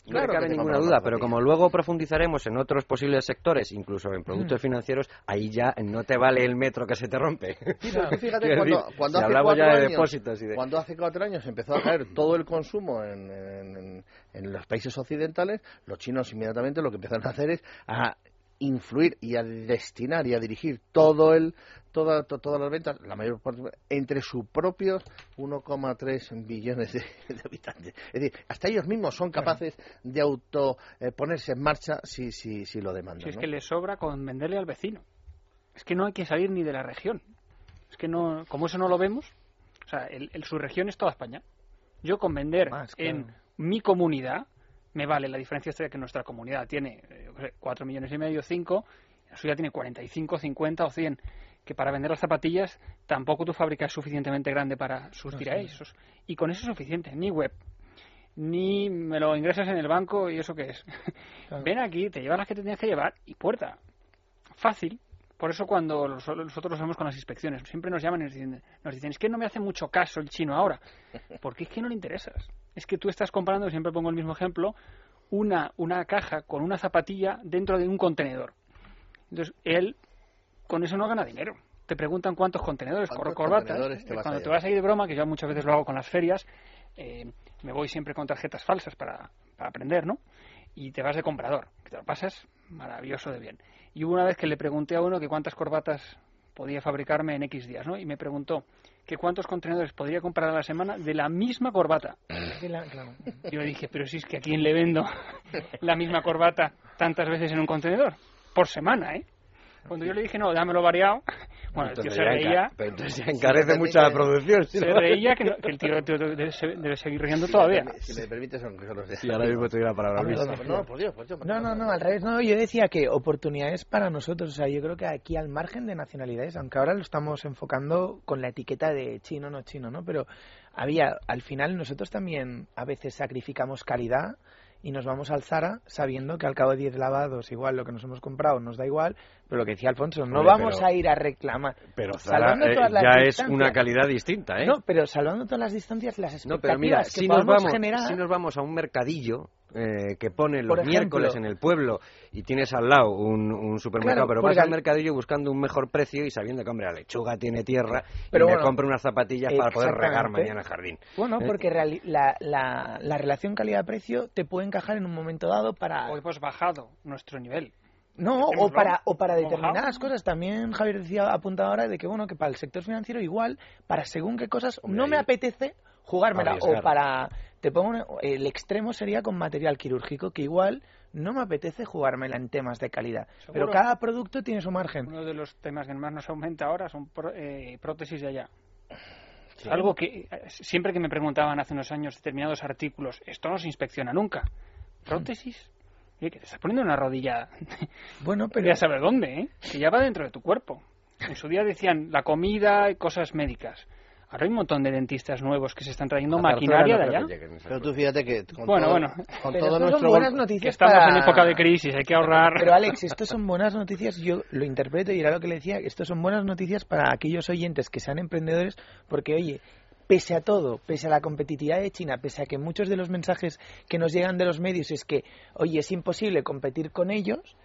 No me cabe ninguna duda, pero como luego profundizaremos en otros posibles sectores, incluso en productos mm. financieros, ahí ya no te vale el metro que se te rompe. fíjate, cuando, hace cuatro ya de depósitos y de... cuando hace cuatro años empezó a caer todo el consumo en, en los países occidentales, los chinos inmediatamente lo que empezaron a hacer es a influir y a destinar y a dirigir todo el toda, todas las ventas, la mayor parte, entre sus propios 1,3 billones de, habitantes. Es decir, hasta ellos mismos son capaces de auto eh, ponerse en marcha si, si, si lo demandan. Si es que les sobra con venderle al vecino. Es que no hay que salir ni de la región. Es que no, como eso no lo vemos, o sea, el, su región es toda España. Yo con vender en mi comunidad me vale. La diferencia es que nuestra comunidad tiene 4 eh, millones y medio, 5, la suya tiene 45, 50 o 100. Que para vender las zapatillas tampoco tu fábrica es suficientemente grande para surtir a esos. Y con eso es suficiente, ni web, ni me lo ingresas en el banco y eso qué es. Ven aquí, te llevas las que te tienes que llevar y puerta. Fácil. Por eso cuando nosotros lo hacemos con las inspecciones, siempre nos llaman y nos dicen, nos dicen, es que no me hace mucho caso el chino ahora. Porque es que no le interesas es que tú estás comprando, siempre pongo el mismo ejemplo, una, una caja con una zapatilla dentro de un contenedor. Entonces, él con eso no gana dinero. Te preguntan cuántos contenedores, corbatas. Cuando te vas a ir de broma, que yo muchas veces lo hago con las ferias, eh, me voy siempre con tarjetas falsas para, para aprender, ¿no? Y te vas de comprador, que te lo pasas maravilloso de bien. Y hubo una vez que le pregunté a uno que cuántas corbatas podía fabricarme en X días, ¿no? Y me preguntó, que cuántos contenedores podría comprar a la semana de la misma corbata. Yo le dije, pero si es que a quién le vendo la misma corbata tantas veces en un contenedor, por semana, ¿eh? Cuando yo le dije, no, dámelo variado, bueno, el tío se reía. Pero entonces ya encarece mucha la producción. Se reía que, el tío debe, seguir riendo todavía. Si me permites, aunque solo sea. Sí, ahora mismo te la palabra. No, por Dios, no, no, no, al revés. No, yo decía que oportunidades para nosotros. O sea, yo creo que aquí al margen de nacionalidades, aunque ahora lo estamos enfocando con la etiqueta de chino, no chino, ¿no? Pero había, al final nosotros también a veces sacrificamos calidad y nos vamos al Zara sabiendo que al cabo de 10 lavados igual lo que nos hemos comprado nos da igual, pero lo que decía Alfonso, no vamos a ir a reclamar. Pero Zara eh, ya es una calidad distinta, ¿eh? No, pero salvando todas las distancias, las expectativas no, pero mira, si nos vamos, Si nos vamos a un mercadillo eh, que pone los miércoles en el pueblo y tienes al lado un, supermercado, pero vas al mercadillo buscando un mejor precio y sabiendo que, hombre, la lechuga tiene tierra pero y me compro unas zapatillas para poder regar mañana el jardín. Bueno, eh, porque la, la, la, relación calidad-precio te puede encajar en un momento dado para... Hoy hemos bajado nuestro nivel. No, o para, o para determinadas cosas. También Javier decía, apunta ahora de que, bueno, que para el sector financiero igual, para según qué cosas, no me apetece jugármela. O para te pongo el extremo sería con material quirúrgico, que igual no me apetece jugármela en temas de calidad. Pero cada producto tiene su margen. Uno de los temas que más nos aumenta ahora son eh, prótesis de allá. Algo que siempre que me preguntaban hace unos años determinados artículos, esto no se inspecciona nunca. ¿Prótesis? que te estás poniendo una rodilla. Bueno, pero. Ya sabes dónde, ¿eh? Que ya va dentro de tu cuerpo. En su día decían la comida y cosas médicas. Ahora hay un montón de dentistas nuevos que se están trayendo maquinaria de allá. Pero tú fíjate que con bueno, bueno. Con todo nuestro buenas noticias que estamos en época de crisis, hay que ahorrar. Pero Alex, esto son buenas noticias, yo lo interpreto y era lo que le decía, esto son buenas noticias para aquellos oyentes que sean emprendedores, porque oye, pese a todo, pese a la competitividad de China, pese a que muchos de los mensajes que nos llegan de los medios es que, oye, es imposible competir con ellos,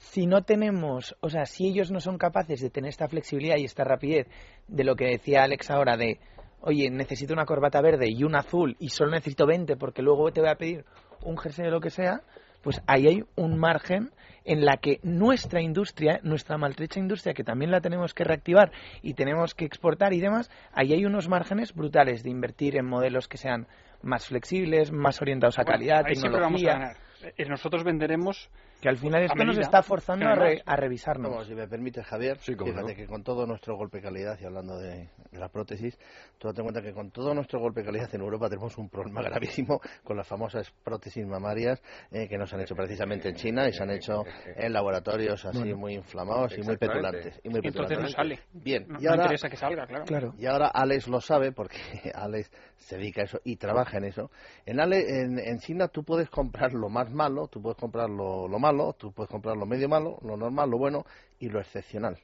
si no tenemos, o sea, si ellos no son capaces de tener esta flexibilidad y esta rapidez de lo que decía Alex ahora de, oye, necesito una corbata verde y una azul y solo necesito 20 porque luego te voy a pedir un jersey de lo que sea, pues ahí hay un margen en la que nuestra industria, nuestra maltrecha industria, que también la tenemos que reactivar y tenemos que exportar y demás, ahí hay unos márgenes brutales de invertir en modelos que sean más flexibles, más orientados a calidad, tecnología. Eh, nosotros venderemos que al final esto nos está forzando a, a, revisarnos. si me permite, Javier, fíjate que con todo nuestro golpe de calidad, y hablando de, la prótesis, tú ten en cuenta que con todo nuestro golpe de calidad en Europa tenemos un problema gravísimo con las famosas prótesis mamarias eh, que nos han hecho precisamente en China y se han hecho en laboratorios así muy inflamados y muy petulantes. Y muy Entonces no sale. Bien, y ahora, interesa que salga, claro. Y ahora Alex lo sabe porque Alex se dedica a eso y trabaja en eso. En, Ale, en, China tú puedes comprar lo más malo, tú puedes comprar lo, lo malo, tú puedes comprar lo medio malo, lo normal, lo bueno y lo excepcional.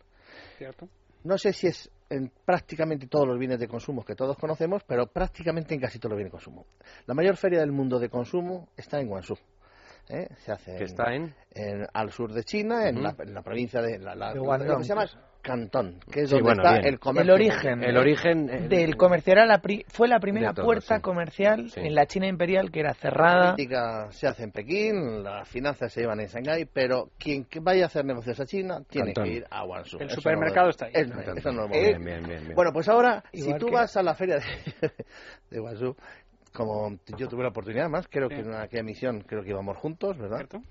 ¿Cierto? No sé si es en prácticamente todos los bienes de consumo que todos conocemos, pero prácticamente en casi todos los bienes de consumo. La mayor feria del mundo de consumo está en Guangzhou. ¿eh? se hace que está en en- al sur de China, en, la, en la provincia de, la, la- De lo Guangdong. que se llama Cantón, que es Sí, donde bueno, está bien. el comercio. El origen. el origen eh, del comercio era la pri- fue la primera todo, puerta sí. comercial Sí. en la China imperial que era La cerrada política se hace en Pekín, las finanzas se llevan en Shanghái, pero quien vaya a hacer negocios a China tiene Cantón. que ir a Guangzhou. El Eso supermercado no- está ahí. es- eso no lo bien, bien, bien, bien. Bueno, pues ahora, si Igual tú que- vas a la feria de, de Guangzhou, como yo tuve la oportunidad más, creo Sí. que en aquella misión creo que íbamos juntos, ¿verdad? ¿Cierto?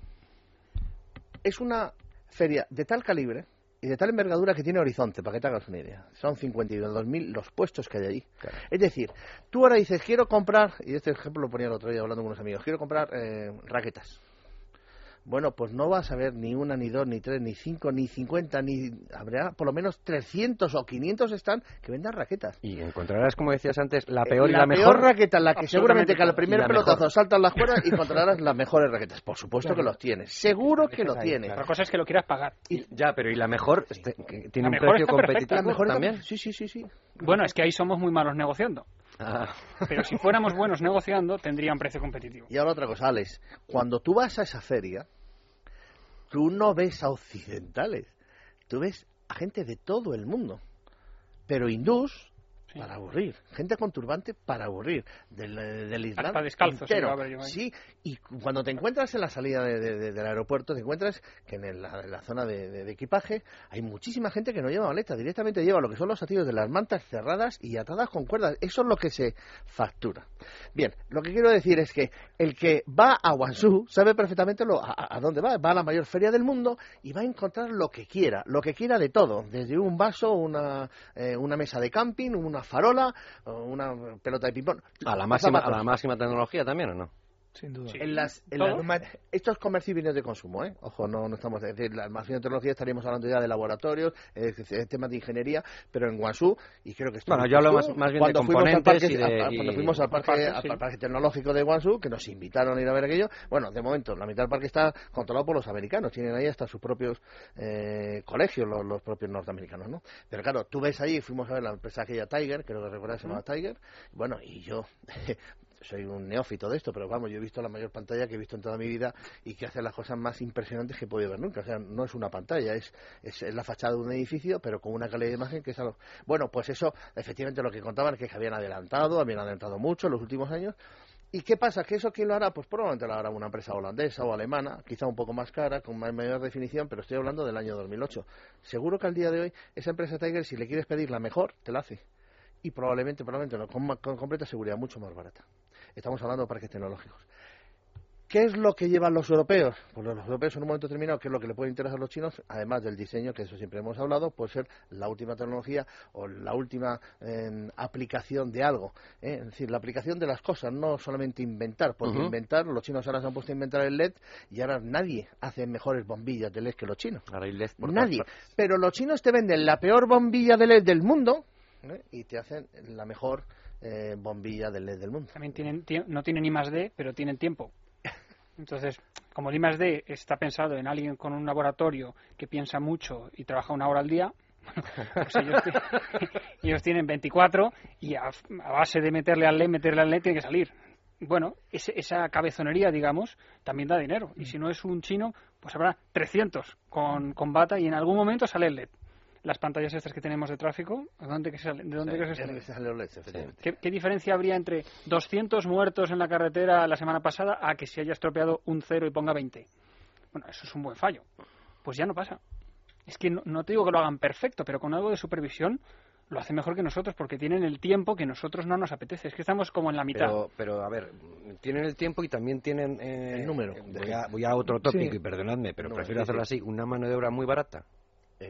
Es una feria de tal calibre y de tal envergadura que tiene horizonte, para que te hagas una idea. Son 52.000 los puestos que hay allí. Claro. Es decir, tú ahora dices, quiero comprar, y este ejemplo lo ponía el otro día hablando con unos amigos, quiero comprar eh, raquetas. Bueno, pues no vas a ver ni una, ni dos, ni tres, ni cinco, ni cincuenta, ni... Habrá por lo menos 300 o 500 están que vendan raquetas. y encontrarás como decías antes la peor y la, la, peor mejor raqueta, la que seguramente que al primer la pelotazo mejor. saltan las cuerdas y encontrarás las mejores raquetas. Por supuesto que los tienes. Seguro que lo ahí, tienes. Otra cosa es que lo quieras pagar. ya pero y la mejor este, que tiene La un mejor precio competitivo La mejor también Sí, sí, sí, sí. Bueno, es que ahí somos muy malos negociando. Ah, Pero si fuéramos buenos negociando, tendrían precio competitivo. Y ahora otra cosa, Alex. Cuando tú vas a esa feria, tú no ves a occidentales. Tú ves a gente de todo el mundo. Pero hindús Sí. para aburrir. Gente con turbante para aburrir. Del, eh, del Islam Hasta descalzos, entero. Sí, y cuando te encuentras en la salida de- de- de- del aeropuerto, te encuentras que en, el- la, en la zona de, equipaje hay muchísima gente que no lleva maleta. Directamente lleva lo que son los atillos de las mantas cerradas y atadas con cuerdas. Eso es lo que se factura. Bien, lo que quiero decir es que el que va a Guangzhou sabe perfectamente lo, a, a dónde va. Va a la mayor feria del mundo y va a encontrar lo que quiera, lo que quiera de todo, desde un vaso, una, eh, una mesa de camping, una farola, una pelota de ping-pong. a la máxima a la máxima tecnología también o no sin duda Sí. En las, en las- esto es comercio y bienes de consumo, ¿eh? Ojo, no, no estamos... Es decir, la máxima tecnología estaríamos hablando ya de laboratorios, eh, de temas de ingeniería, pero en Guangzhou, y creo que esto... Bueno, yo hablo más- más bien de cuando componentes parque, y de- a- a- y- Cuando fuimos al parque, Parque, al parque tecnológico de Guangzhou, que nos invitaron a ir a ver aquello, bueno, de momento, la mitad del parque está controlado por los americanos, tienen ahí hasta sus propios eh, colegios, los, los propios norteamericanos, ¿no? Pero claro, tú ves ahí, fuimos a ver la empresa aquella Tiger, creo que recuerdas, se llamaba Tiger, bueno, y yo... soy un neófito de esto, pero vamos, yo he visto la mayor pantalla que he visto en toda mi vida y que hace las cosas más impresionantes que he podido ver nunca. O sea, no es una pantalla, es, es, la fachada de un edificio, pero con una calidad de imagen que es algo... Bueno, pues eso, efectivamente, lo que contaban es que habían adelantado, habían adelantado mucho en los últimos años. ¿Y qué pasa? ¿Que eso quién lo hará? Pues probablemente lo hará una empresa holandesa o alemana, quizá un poco más cara, con más- mayor definición, pero estoy hablando del año 2008. Seguro que al día de hoy esa empresa Tiger, si le quieres pedir la mejor, te la hace. Y probablemente, probablemente con, con completa seguridad, mucho más barata. Estamos hablando de parques tecnológicos. ¿Qué es lo que llevan los europeos? Pues los europeos en un momento determinado, ¿qué es lo que le puede interesar a los chinos? Además del diseño, que eso siempre hemos hablado, puede ser la última tecnología o la última eh, aplicación de algo. ¿eh? Es decir, la aplicación de las cosas, no solamente inventar, porque inventar, los chinos ahora se han puesto a inventar el LED y ahora nadie hace mejores bombillas de LED que los chinos. Ahora hay LED por Nadie. Pero los chinos te venden la peor bombilla de LED del mundo ¿eh? y te hacen la mejor eh, bombilla de LED del mundo. También tienen, tie- no tienen I más D, pero tienen tiempo. Entonces, como el I más D está pensado en alguien con un laboratorio que piensa mucho y trabaja una hora al día, pues ellos, ti- ellos tienen 24 y a, a base de meterle al LED, meterle al LED, tiene que salir. Bueno, ese- esa cabezonería, digamos, también da dinero. Y si no es un chino, pues habrá 300 con, con bata y en algún momento sale el LED. Las pantallas estas que tenemos de tráfico, ¿de dónde, que sale- de dónde Sí, que se efectivamente. ¿Qué, qué diferencia habría entre 200 muertos en la carretera la semana pasada a que se haya estropeado un cero y ponga 20? Bueno, eso es un buen fallo. Pues ya no pasa. Es que no, no te digo que lo hagan perfecto, pero con algo de supervisión lo hacen mejor que nosotros porque tienen el tiempo que nosotros no nos apetece. Es que estamos como en la mitad. Pero, pero, a ver, tienen el tiempo y también tienen... eh, El número. Voy a, voy a otro tópico Sí. y perdonadme, pero No, prefiero sí, hacerlo sí. así. Una mano de obra muy barata.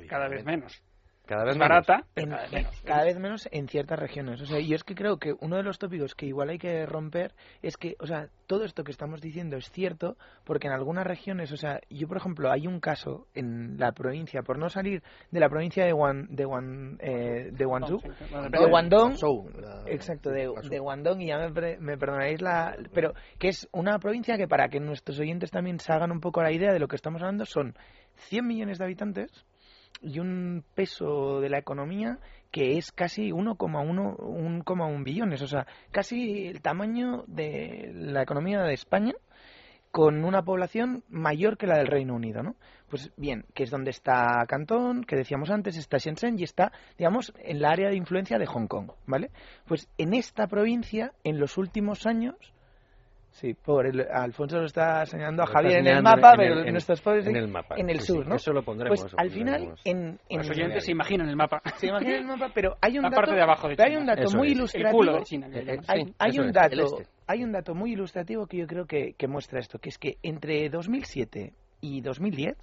Cada vez menos. Cada vez Es menos. barata, pero En- cada vez menos. cada vez menos en ciertas regiones. O sea, yo es que creo que uno de los tópicos que igual hay que romper es que, o sea, todo esto que estamos diciendo es cierto porque en algunas regiones, o sea, yo por ejemplo, hay un caso en la provincia, por no salir de la provincia de Guan, de Guan, eh, de Guangzhou, de Guangdong, Exacto, de, de Guangdong, y ya me, pre- me perdonaréis la... Pero que es una provincia que para que nuestros oyentes también se hagan un poco la idea de lo que estamos hablando, son 100 millones de habitantes y un peso de la economía que es casi 1,1 1,1 billones, o sea, casi el tamaño de la economía de España con una población mayor que la del Reino Unido, ¿no? Pues bien, que es donde está Cantón, que decíamos antes, está Shenzhen y está, digamos, en la área de influencia de Hong Kong, ¿vale? Pues en esta provincia, en los últimos años, Sí, por el, Alfonso lo está señalando a Javier en el mapa, pero en, nuestros pobres en el mapa, en el sur, ¿no? Eso lo pondremos. Pues al final, en, en los oyentes se imaginan el mapa. Se imaginan el mapa, pero hay un la dato, parte de abajo de pero hay un dato muy ilustrativo. El culo de China, que eh, hay, hay un dato, este. hay un dato muy ilustrativo que yo creo que, que muestra esto, que es que entre 2007 y 2010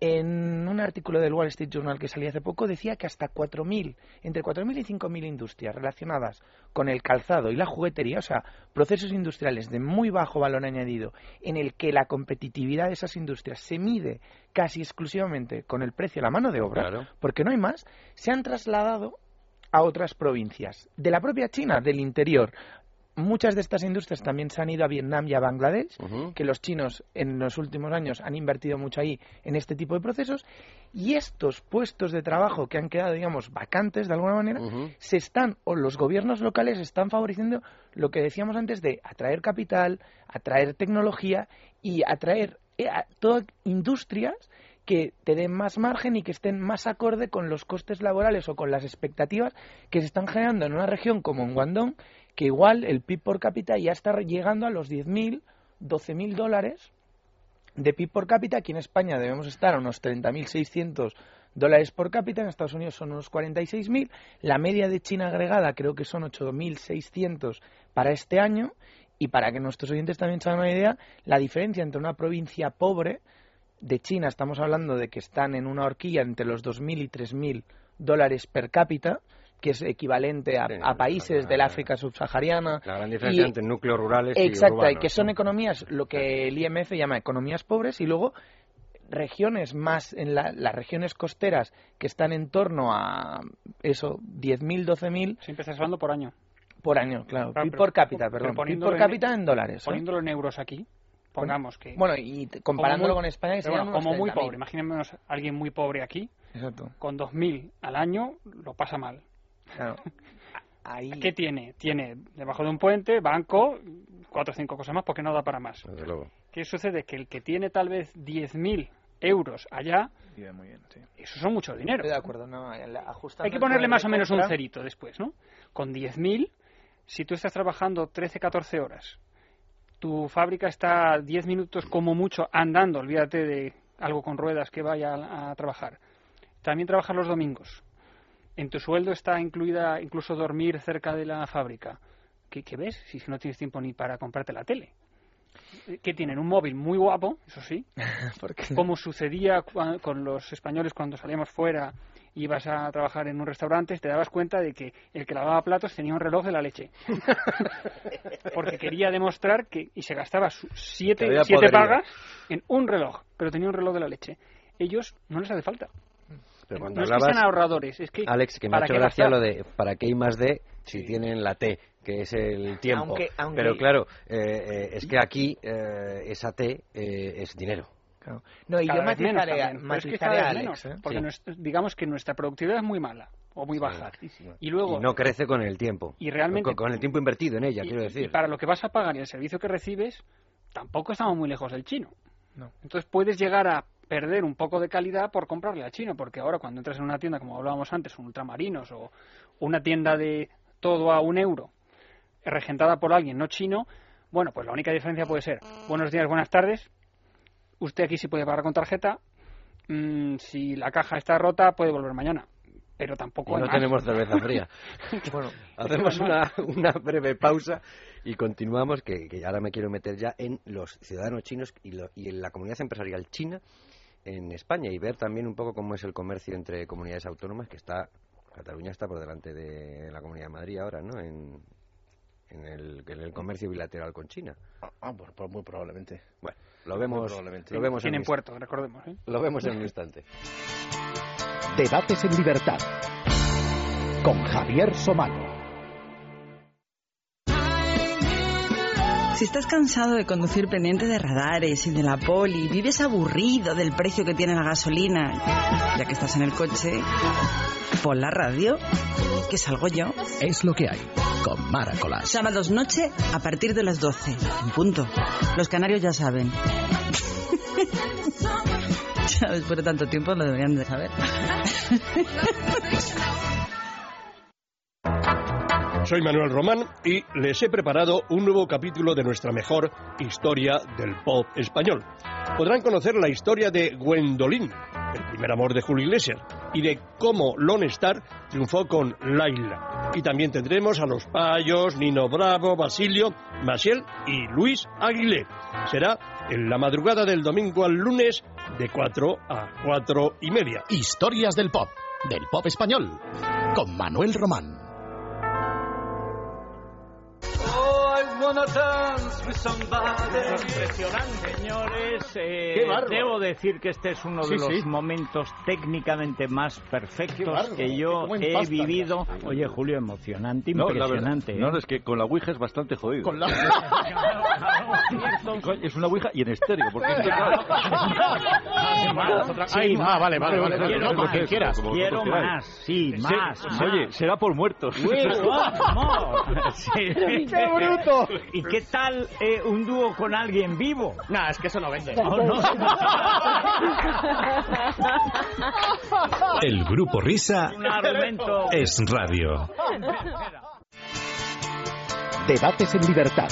en un artículo del Wall Street Journal que salía hace poco decía que hasta 4.000, entre 4.000 y 5.000 industrias relacionadas con el calzado y la juguetería, o sea, procesos industriales de muy bajo valor añadido, en el que la competitividad de esas industrias se mide casi exclusivamente con el precio de la mano de obra, porque no hay más, se han trasladado a otras provincias. De la propia China, del interior, muchas de estas industrias también se han ido a Vietnam y a Bangladesh, que los chinos en los últimos años han invertido mucho ahí en este tipo de procesos, y estos puestos de trabajo que han quedado, digamos, vacantes de alguna manera, se están, o los gobiernos locales están favoreciendo lo que decíamos antes de atraer capital, atraer tecnología y atraer eh, a todas industrias que te den más margen y que estén más acorde con los costes laborales o con las expectativas que se están generando en una región como en Guangdong, que igual el PIB por cápita ya está llegando a los 10.000, 12.000 dólares de PIB por cápita. Aquí en España debemos estar a unos 30.600 dólares por cápita, en Estados Unidos son unos 46.000, la media de China agregada creo que son 8.600 para este año y para que nuestros oyentes también se hagan una idea, la diferencia entre una provincia pobre de China, estamos hablando de que están en una horquilla entre los 2.000 y 3.000 dólares per cápita, que es equivalente a, países del África subsahariana. La gran diferencia entre núcleos rurales exacto, y y que son economías, lo que el IMF llama economías pobres, y luego regiones más, en las regiones costeras que están en torno a eso, 10.000, 12.000. Siempre estás hablando por año. Por año, claro. y por cápita, perdón. por cápita en, dólares. ¿eh? Poniéndolo en euros aquí, pongamos que. Bueno, y comparándolo con España, como muy pobre. Imaginémonos a alguien muy pobre aquí, Exacto. con 2.000 al año, lo pasa mal. Claro. Ahí... ¿Qué tiene? Tiene debajo de un puente, banco, cuatro o cinco cosas más porque no da para más. ¿Qué sucede? Que el que tiene tal vez 10.000 euros allá, muy bien, sí. eso son mucho dinero. Estoy de acuerdo, no, Hay que ponerle más o menos un cerito después, ¿no? Con 10.000, si tú estás trabajando 13, 14 horas, tu fábrica está 10 minutos como mucho andando, olvídate de algo con ruedas que vaya a, a trabajar. También trabajas los domingos en tu sueldo está incluida incluso dormir cerca de la fábrica. ¿Qué, ves si no tienes tiempo ni para comprarte la tele? que tienen un móvil muy guapo, eso sí, como sucedía con los españoles cuando salíamos fuera y ibas a trabajar en un restaurante, te dabas cuenta de que el que lavaba platos tenía un reloj de la leche. Porque quería demostrar que, y se gastaba siete, siete pagas en un reloj, pero tenía un reloj de la leche. Ellos no les hace falta. Pero cuando no hablabas, es que sean ahorradores, es que... Alex, que me ha hecho gracia lo de para qué hay más de si tienen la T, que es el tiempo. Pero claro, eh, eh, es que aquí eh, esa T es dinero. No, y yo matizaré, a Alex, porque digamos que nuestra productividad es muy mala o muy baja. Y luego no crece con el tiempo. Y realmente con, el tiempo invertido en ella, quiero decir. Y para lo que vas a pagar y el servicio que recibes, tampoco estamos muy lejos del chino. No. Entonces puedes llegar a perder un poco de calidad por comprarle al chino, porque ahora cuando entras en una tienda, como hablábamos antes, un ultramarinos o una tienda de todo a un euro, regentada por alguien no chino, bueno, pues la única diferencia puede ser, buenos días, buenas tardes, usted aquí sí puede pagar con tarjeta, mm, si la caja está rota puede volver mañana. Pero tampoco no tenemos cerveza fría. bueno, hacemos una, una breve pausa y continuamos, que, ahora me quiero meter ya en los ciudadanos chinos y, y en la comunidad empresarial china en España y ver también un poco cómo es el comercio entre comunidades autónomas, que está, Cataluña está por delante de la Comunidad de Madrid ahora, ¿no? En, en, el, en el comercio bilateral con China. Ah, pues, muy probablemente. Bueno, lo vemos, lo vemos en, puerto, recordemos. ¿eh? Lo vemos en un instante. Debates en libertad con Javier Somano. Si estás cansado de conducir pendiente de radares y de la poli, vives aburrido del precio que tiene la gasolina, ya que estás en el coche, pon la radio, que salgo yo. Es lo que hay con Mara Colás. Sábados noche a partir de las 12. En punto. Los canarios ya saben. ya después de tanto tiempo lo deberían de saber. Soy Manuel Román y les he preparado un nuevo capítulo de nuestra mejor historia del pop español. Podrán conocer la historia de Gwendolyn, el primer amor de Julio Iglesias, y de cómo Lone Star triunfó con Laila. Y también tendremos a los Payos, Nino Bravo, Basilio, Masiel y Luis Aguilé. Será en la madrugada del domingo al lunes de 4 a 4 y media. Historias del pop, del pop español, con Manuel Román. Impresionante, señores. Eh, debo decir que este es uno de los momentos técnicamente más perfectos que yo he vivido. Oye, Julio, emocionante, impresionante. No, es que con la Ouija es bastante jodido. Con la... es una Ouija y en estéreo. Porque este, sí, ah, vale, vale, vale. Quiero más, quieras. Quiero más, sí, más. Oye, será por muertos. ¡Qué bruto! ¿Y qué tal eh, un dúo con alguien vivo? No, es que eso no vende. El grupo Risa es radio. Debates en libertad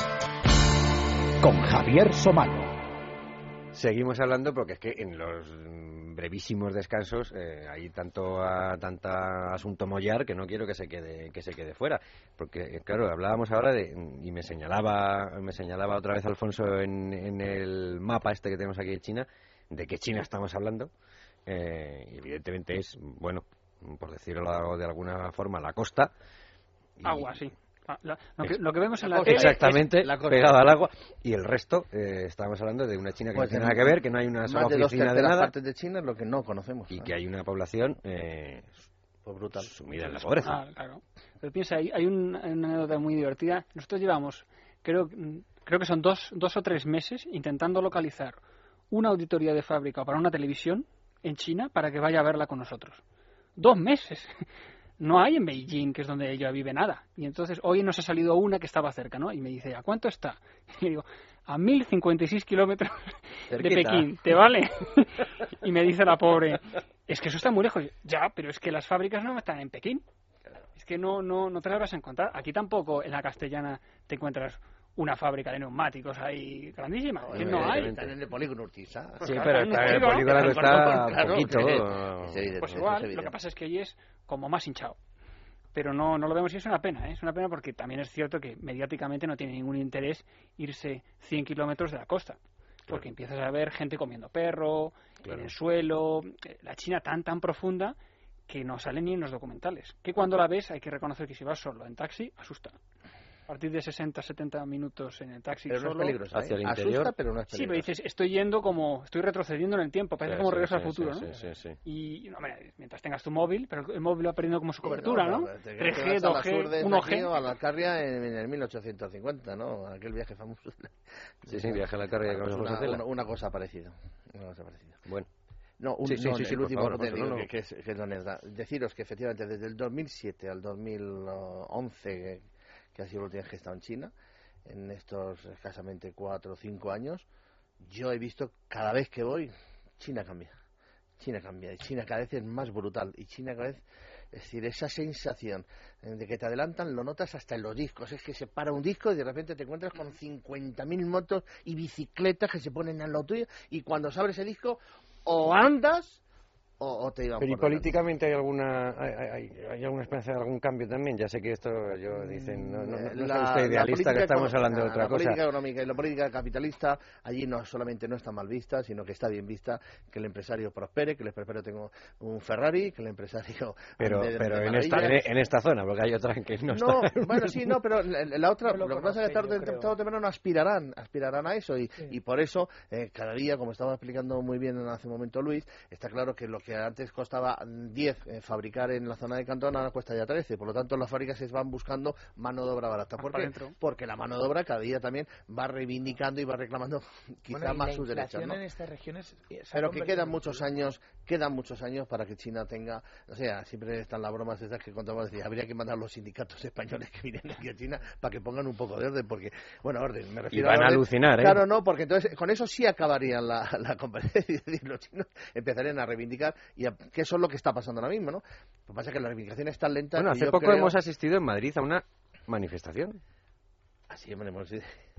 con Javier Somano. Seguimos hablando porque es que en los brevísimos descansos eh, hay tanto a, tanta asunto mollar que no quiero que se quede que se quede fuera porque claro hablábamos ahora de y me señalaba me señalaba otra vez Alfonso en, en el mapa este que tenemos aquí de China de qué China estamos hablando eh, evidentemente es bueno por decirlo de alguna forma la costa Agua, sí. Ah, la- lo, que, lo que vemos en la Exactamente, es la pegado al agua. Y el resto, eh, estamos hablando de una China que Pues no tiene en nada que ver, que no hay una sola de oficina de nada. partes de China es lo que no conocemos. Y que hay una población eh, Pues brutal. sumida en la pobreza. Ah, claro. Pero piensa, hay, hay un- hay una anécdota muy divertida. Nosotros llevamos, creo, creo que son dos, dos o tres meses intentando localizar una auditoría de fábrica para una televisión en China para que vaya a verla con nosotros. Dos meses. No hay en Beijing, que es donde ella vive, nada. Y entonces hoy nos ha salido una que estaba cerca, ¿no? Y me dice, ¿a cuánto está? Y digo, a 1056 kilómetros de Cerquita. Pekín, ¿te vale? y me dice la pobre, es que eso está muy lejos. Ya, pero es que las fábricas no están en Pekín. Es que no, no, no te las vas a encontrar. Aquí tampoco en la castellana te encuentras una fábrica de neumáticos ahí grandísima. no hay. Están en el polígono Urtiza. Sí, Claro, pero en está, el polígono, claro, está claro, poquito. es Pues igual, lo que pasa es que allí es como más hinchado. Pero no, no lo vemos y es una pena, ¿eh? es una pena porque también es cierto que mediáticamente no tiene ningún interés irse 100 kilómetros de la costa. Porque empiezas a ver gente comiendo perro, en el suelo, eh, la China tan tan profunda que no sale ni en los documentales. Que cuando la ves hay que reconocer que si vas solo en taxi, asusta. A partir de 60, 70 minutos en el taxi Pero no es solo... peligrosa, Hacia ¿eh? el Asusta, interior. pero no es Sí, pero dices, estoy yendo como, estoy retrocediendo en el tiempo, parece Sí, como sí, regreso al sí, futuro, sí, ¿no? sí, sí, sí. Y, no, hombre, mientras tengas tu móvil, pero el móvil va perdiendo como su cobertura, no, ¿no? pero te- 3G, te vas a la 2G, sur de aquí 1G. o a la Alcarria en, en el 1850, ¿no? Aquel viaje famoso. Sí, sí, viaje a la Alcarria con Pues una, una, una cosa parecida. Una cosa parecida. Bueno. No, un, Sí, sí, no, sí, el sí, por último favor, no, no. que, que es, que es. Deciros que efectivamente desde el 2007 al 2011, que, ha sido la última que he estado en China, en estos escasamente 4 o 5 años, yo he visto cada vez que voy, China cambia. China cambia. Y China cada vez es más brutal. Y China cada vez, es decir, esa sensación de que te adelantan lo notas hasta en los discos. Es que se para un disco y de repente te encuentras con 50.000 motos y bicicletas que se ponen al lado tuyo. Y cuando se abre ese disco, o andas o, o te iban Pero y por políticamente hay alguna hay, hay- hay alguna esperanza de algún cambio también. Ya sé que esto yo dicen no, no, no, no La- usted la idealista que política estamos hablando de otra la cosa. política económica y la política capitalista allí no solamente no está mal vista, sino que está bien vista que el empresario prospere, que el empresario tenga un Ferrari, que el empresario Pero, de- pero de en esta en, en esta zona, porque hay otra que no, No, está. bueno, sí, no, pero la, la otra, lo lo, que pasa es que tarde o temprano aspirarán, aspirarán a eso y, y por eso, eh, cada día, como estaba explicando muy bien hace un momento Luis, está claro que lo que antes costaba 10 eh, fabricar en la zona de Cantón, ahora cuesta ya 13. Por lo tanto, las fábricas se van buscando mano de obra barata. ¿Por qué? Porque la mano de obra cada día también va reivindicando y va reclamando quizá más sus derechos. en estas regiones Pero que quedan muchos años, quedan muchos años para que China tenga, o sea, siempre están las bromas esas que contamos, decir, habría que mandar los sindicatos españoles que vienen aquí a China para que pongan un poco de orden, porque, bueno, orden, me refiero y van a, a alucinar, ¿eh? Claro, no, porque entonces con eso sí acabarían la, la competencia, los chinos empezarían a reivindicar, y a, que eso es lo que está pasando ahora mismo, ¿no? Lo que pasa es que la reivindicación es tan lenta Bueno, hace yo poco creo- hemos asistido en Madrid a una manifestación. Así, hombre, hemos-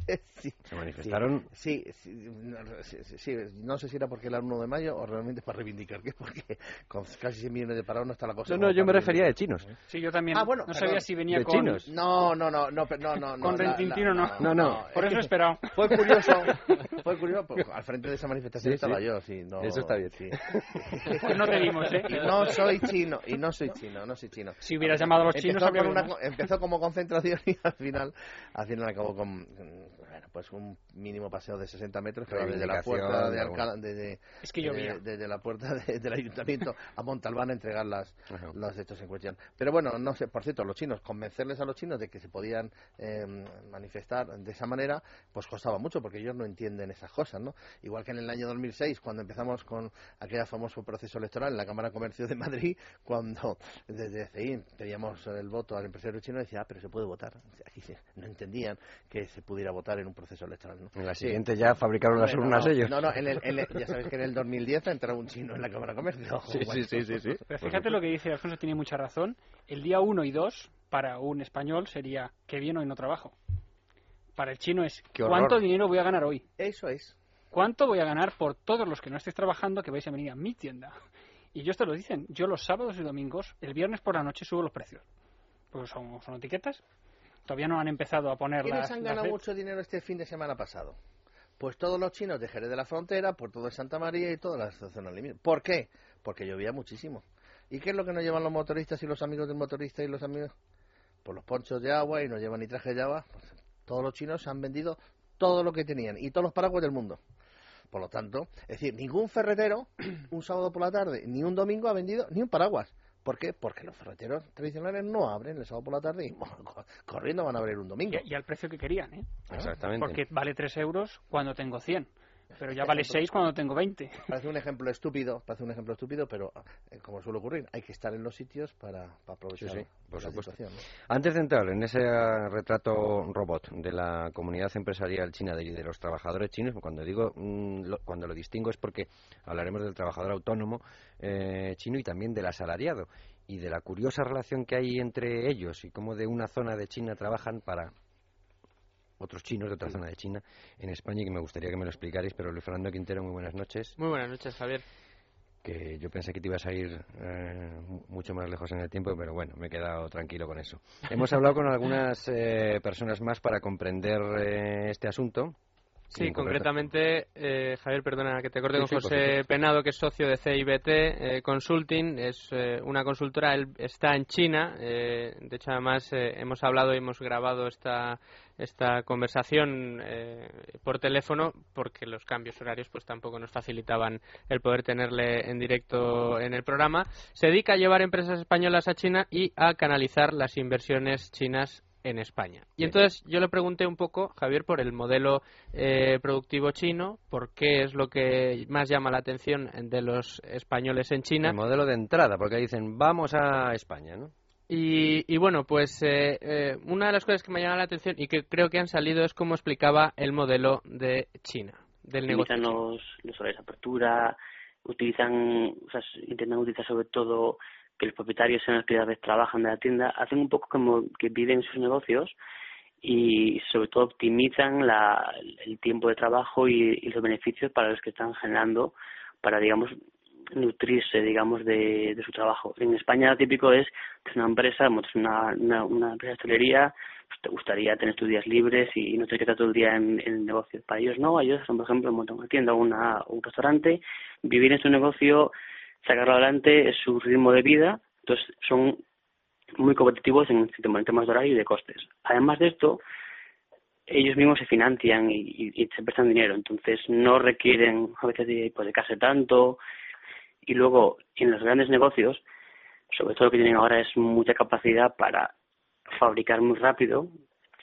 sí. Se manifestaron. Sí, sí, no, sí, sí, sí, no sé si era porque era el 1 de mayo o realmente para reivindicar que porque con casi 100 millones de parados no está la cosa. No, no, yo me refería de chinos. Sí, yo también. Ah, bueno, no sabía si venía De con. chinos. No, no, no, no, pero no, no. Con la- Rentintino la- no. No, no. Por eso he esperado. Fue curioso, fue curioso, porque al frente de esa manifestación Sí, estaba sí. yo, sí, no. Eso está bien. sí. Pues no te vimos, ¿eh? Y no soy chino, y no soy chino, no soy chino. Si hubieras llamado a los chinos, empezó, una como concentración y al final, al final acabó con pues un mínimo paseo de 60 metros que va desde la puerta de Alcalá, de, de- Es que de- llovía. desde la puerta de- del ayuntamiento a Montalbán a entregar las, Ajá. los hechos en cuestión. Pero bueno, no sé, por cierto, los chinos, convencerles a los chinos de que se podían eh, manifestar de esa manera, pues costaba mucho porque ellos no entienden esas cosas, ¿no? Igual que en el año 2006, cuando empezamos con aquel famoso proceso electoral en la Cámara de Comercio de Madrid, cuando desde CI pedíamos el voto al empresario chino, decía, ah, pero se puede votar. Aquí se- no entendían que se pudiera votar en un proceso electoral, ¿no? En la Sí. siguiente ya fabricaron las no, urnas no, ellos. No, no, en el- en el- ya sabéis que en el 2010 ha entrado un chino en la Cámara de Comercio. Sí, sí, sí, sí, sí. Pero fíjate lo que dice Alfonso, tiene mucha razón. El día 1 y 2 para un español sería que bien hoy no trabajo. Para el chino es cuánto dinero voy a ganar hoy. Eso es. ¿Cuánto voy a ganar por todos los que no estéis trabajando que vais a venir a mi tienda? Y yo esto lo dicen. Yo los sábados y domingos, el viernes por la noche subo los precios. Pues son, son etiquetas. Todavía no han empezado a poner ¿Quiénes las... han ganado de- mucho dinero este fin de semana pasado? Pues todos los chinos de Jerez de la Frontera, por todo Santa María y todas las zonas limítrofes. ¿Por qué? Porque llovía muchísimo. ¿Y qué es lo que nos llevan los motoristas y los amigos del motorista y los amigos? Pues los ponchos de agua y no llevan ni traje de agua. Pues todos los chinos han vendido todo lo que tenían y todos los paraguas del mundo. Por lo tanto, es decir, ningún ferretero un sábado por la tarde ni un domingo ha vendido ni un paraguas. ¿Por qué? Porque los ferreteros tradicionales no abren el sábado por la tarde y bueno, corriendo van a abrir un domingo. Y, y al precio que querían, ¿eh? Exactamente. Porque vale 3 euros cuando tengo 100. Pero ya vale 6 cuando tengo 20. Parece un ejemplo estúpido, parece un ejemplo estúpido, pero eh, como suele ocurrir, hay que estar en los sitios para, para aprovechar Sí, sí, por la supuesto. situación. ¿no? Antes de entrar en ese retrato robot de la comunidad empresarial china de, de los trabajadores chinos, cuando digo mm, lo- cuando lo distingo es porque hablaremos del trabajador autónomo eh, chino y también del asalariado y de la curiosa relación que hay entre ellos y cómo de una zona de China trabajan para otros chinos de otra zona de China en España y que me gustaría que me lo explicarais, pero Luis Fernando Quintero, muy buenas noches. Muy buenas noches, Javier. que yo pensé que te ibas a ir eh, mu- mucho más lejos en el tiempo, pero bueno, me he quedado tranquilo con eso. Hemos hablado con algunas eh, personas más para comprender eh, este asunto. Sí, concretamente, eh, Javier, perdona que te corte Sí, con sí, José. Penado, que es socio de CIBT eh, Consulting, es eh, una consultora, él está en China, eh, de hecho además eh, hemos hablado y hemos grabado esta esta conversación eh, por teléfono porque los cambios horarios pues tampoco nos facilitaban el poder tenerle en directo en el programa. Se dedica a llevar empresas españolas a China y a canalizar las inversiones chinas en España. Y entonces yo le pregunté un poco, Javier, por el modelo eh, productivo chino, por qué es lo que más llama la atención de los españoles en China. El modelo de entrada, porque dicen, vamos a España, ¿no? Y, y bueno, pues eh, eh, una de las cosas que me llama la atención y que creo que han salido es cómo explicaba el modelo de China, del negocio. utilizan los, los horarios de apertura, utilizan, o sea, intentan utilizar sobre todo que los propietarios sean los que a veces trabajan de la tienda, hacen un poco como que viven sus negocios y sobre todo optimizan la, el tiempo de trabajo y, y los beneficios para los que están generando para, digamos, nutrirse, digamos, de, su trabajo. En España lo típico es una empresa, una, una, una empresa de hostelería, pues te gustaría tener tus días libres y no tener que estar todo el día en, el negocio. Para ellos no, ellos, por ejemplo, montan una tienda o una, un restaurante, vivir en su negocio, sacarlo adelante, es su ritmo de vida, entonces son muy competitivos en, en temas de horario y de costes. Además de esto, ellos mismos se financian y, se prestan dinero, entonces no requieren a veces de hipotecarse tanto Y luego, en los grandes negocios, sobre todo lo que tienen ahora es mucha capacidad para fabricar muy rápido,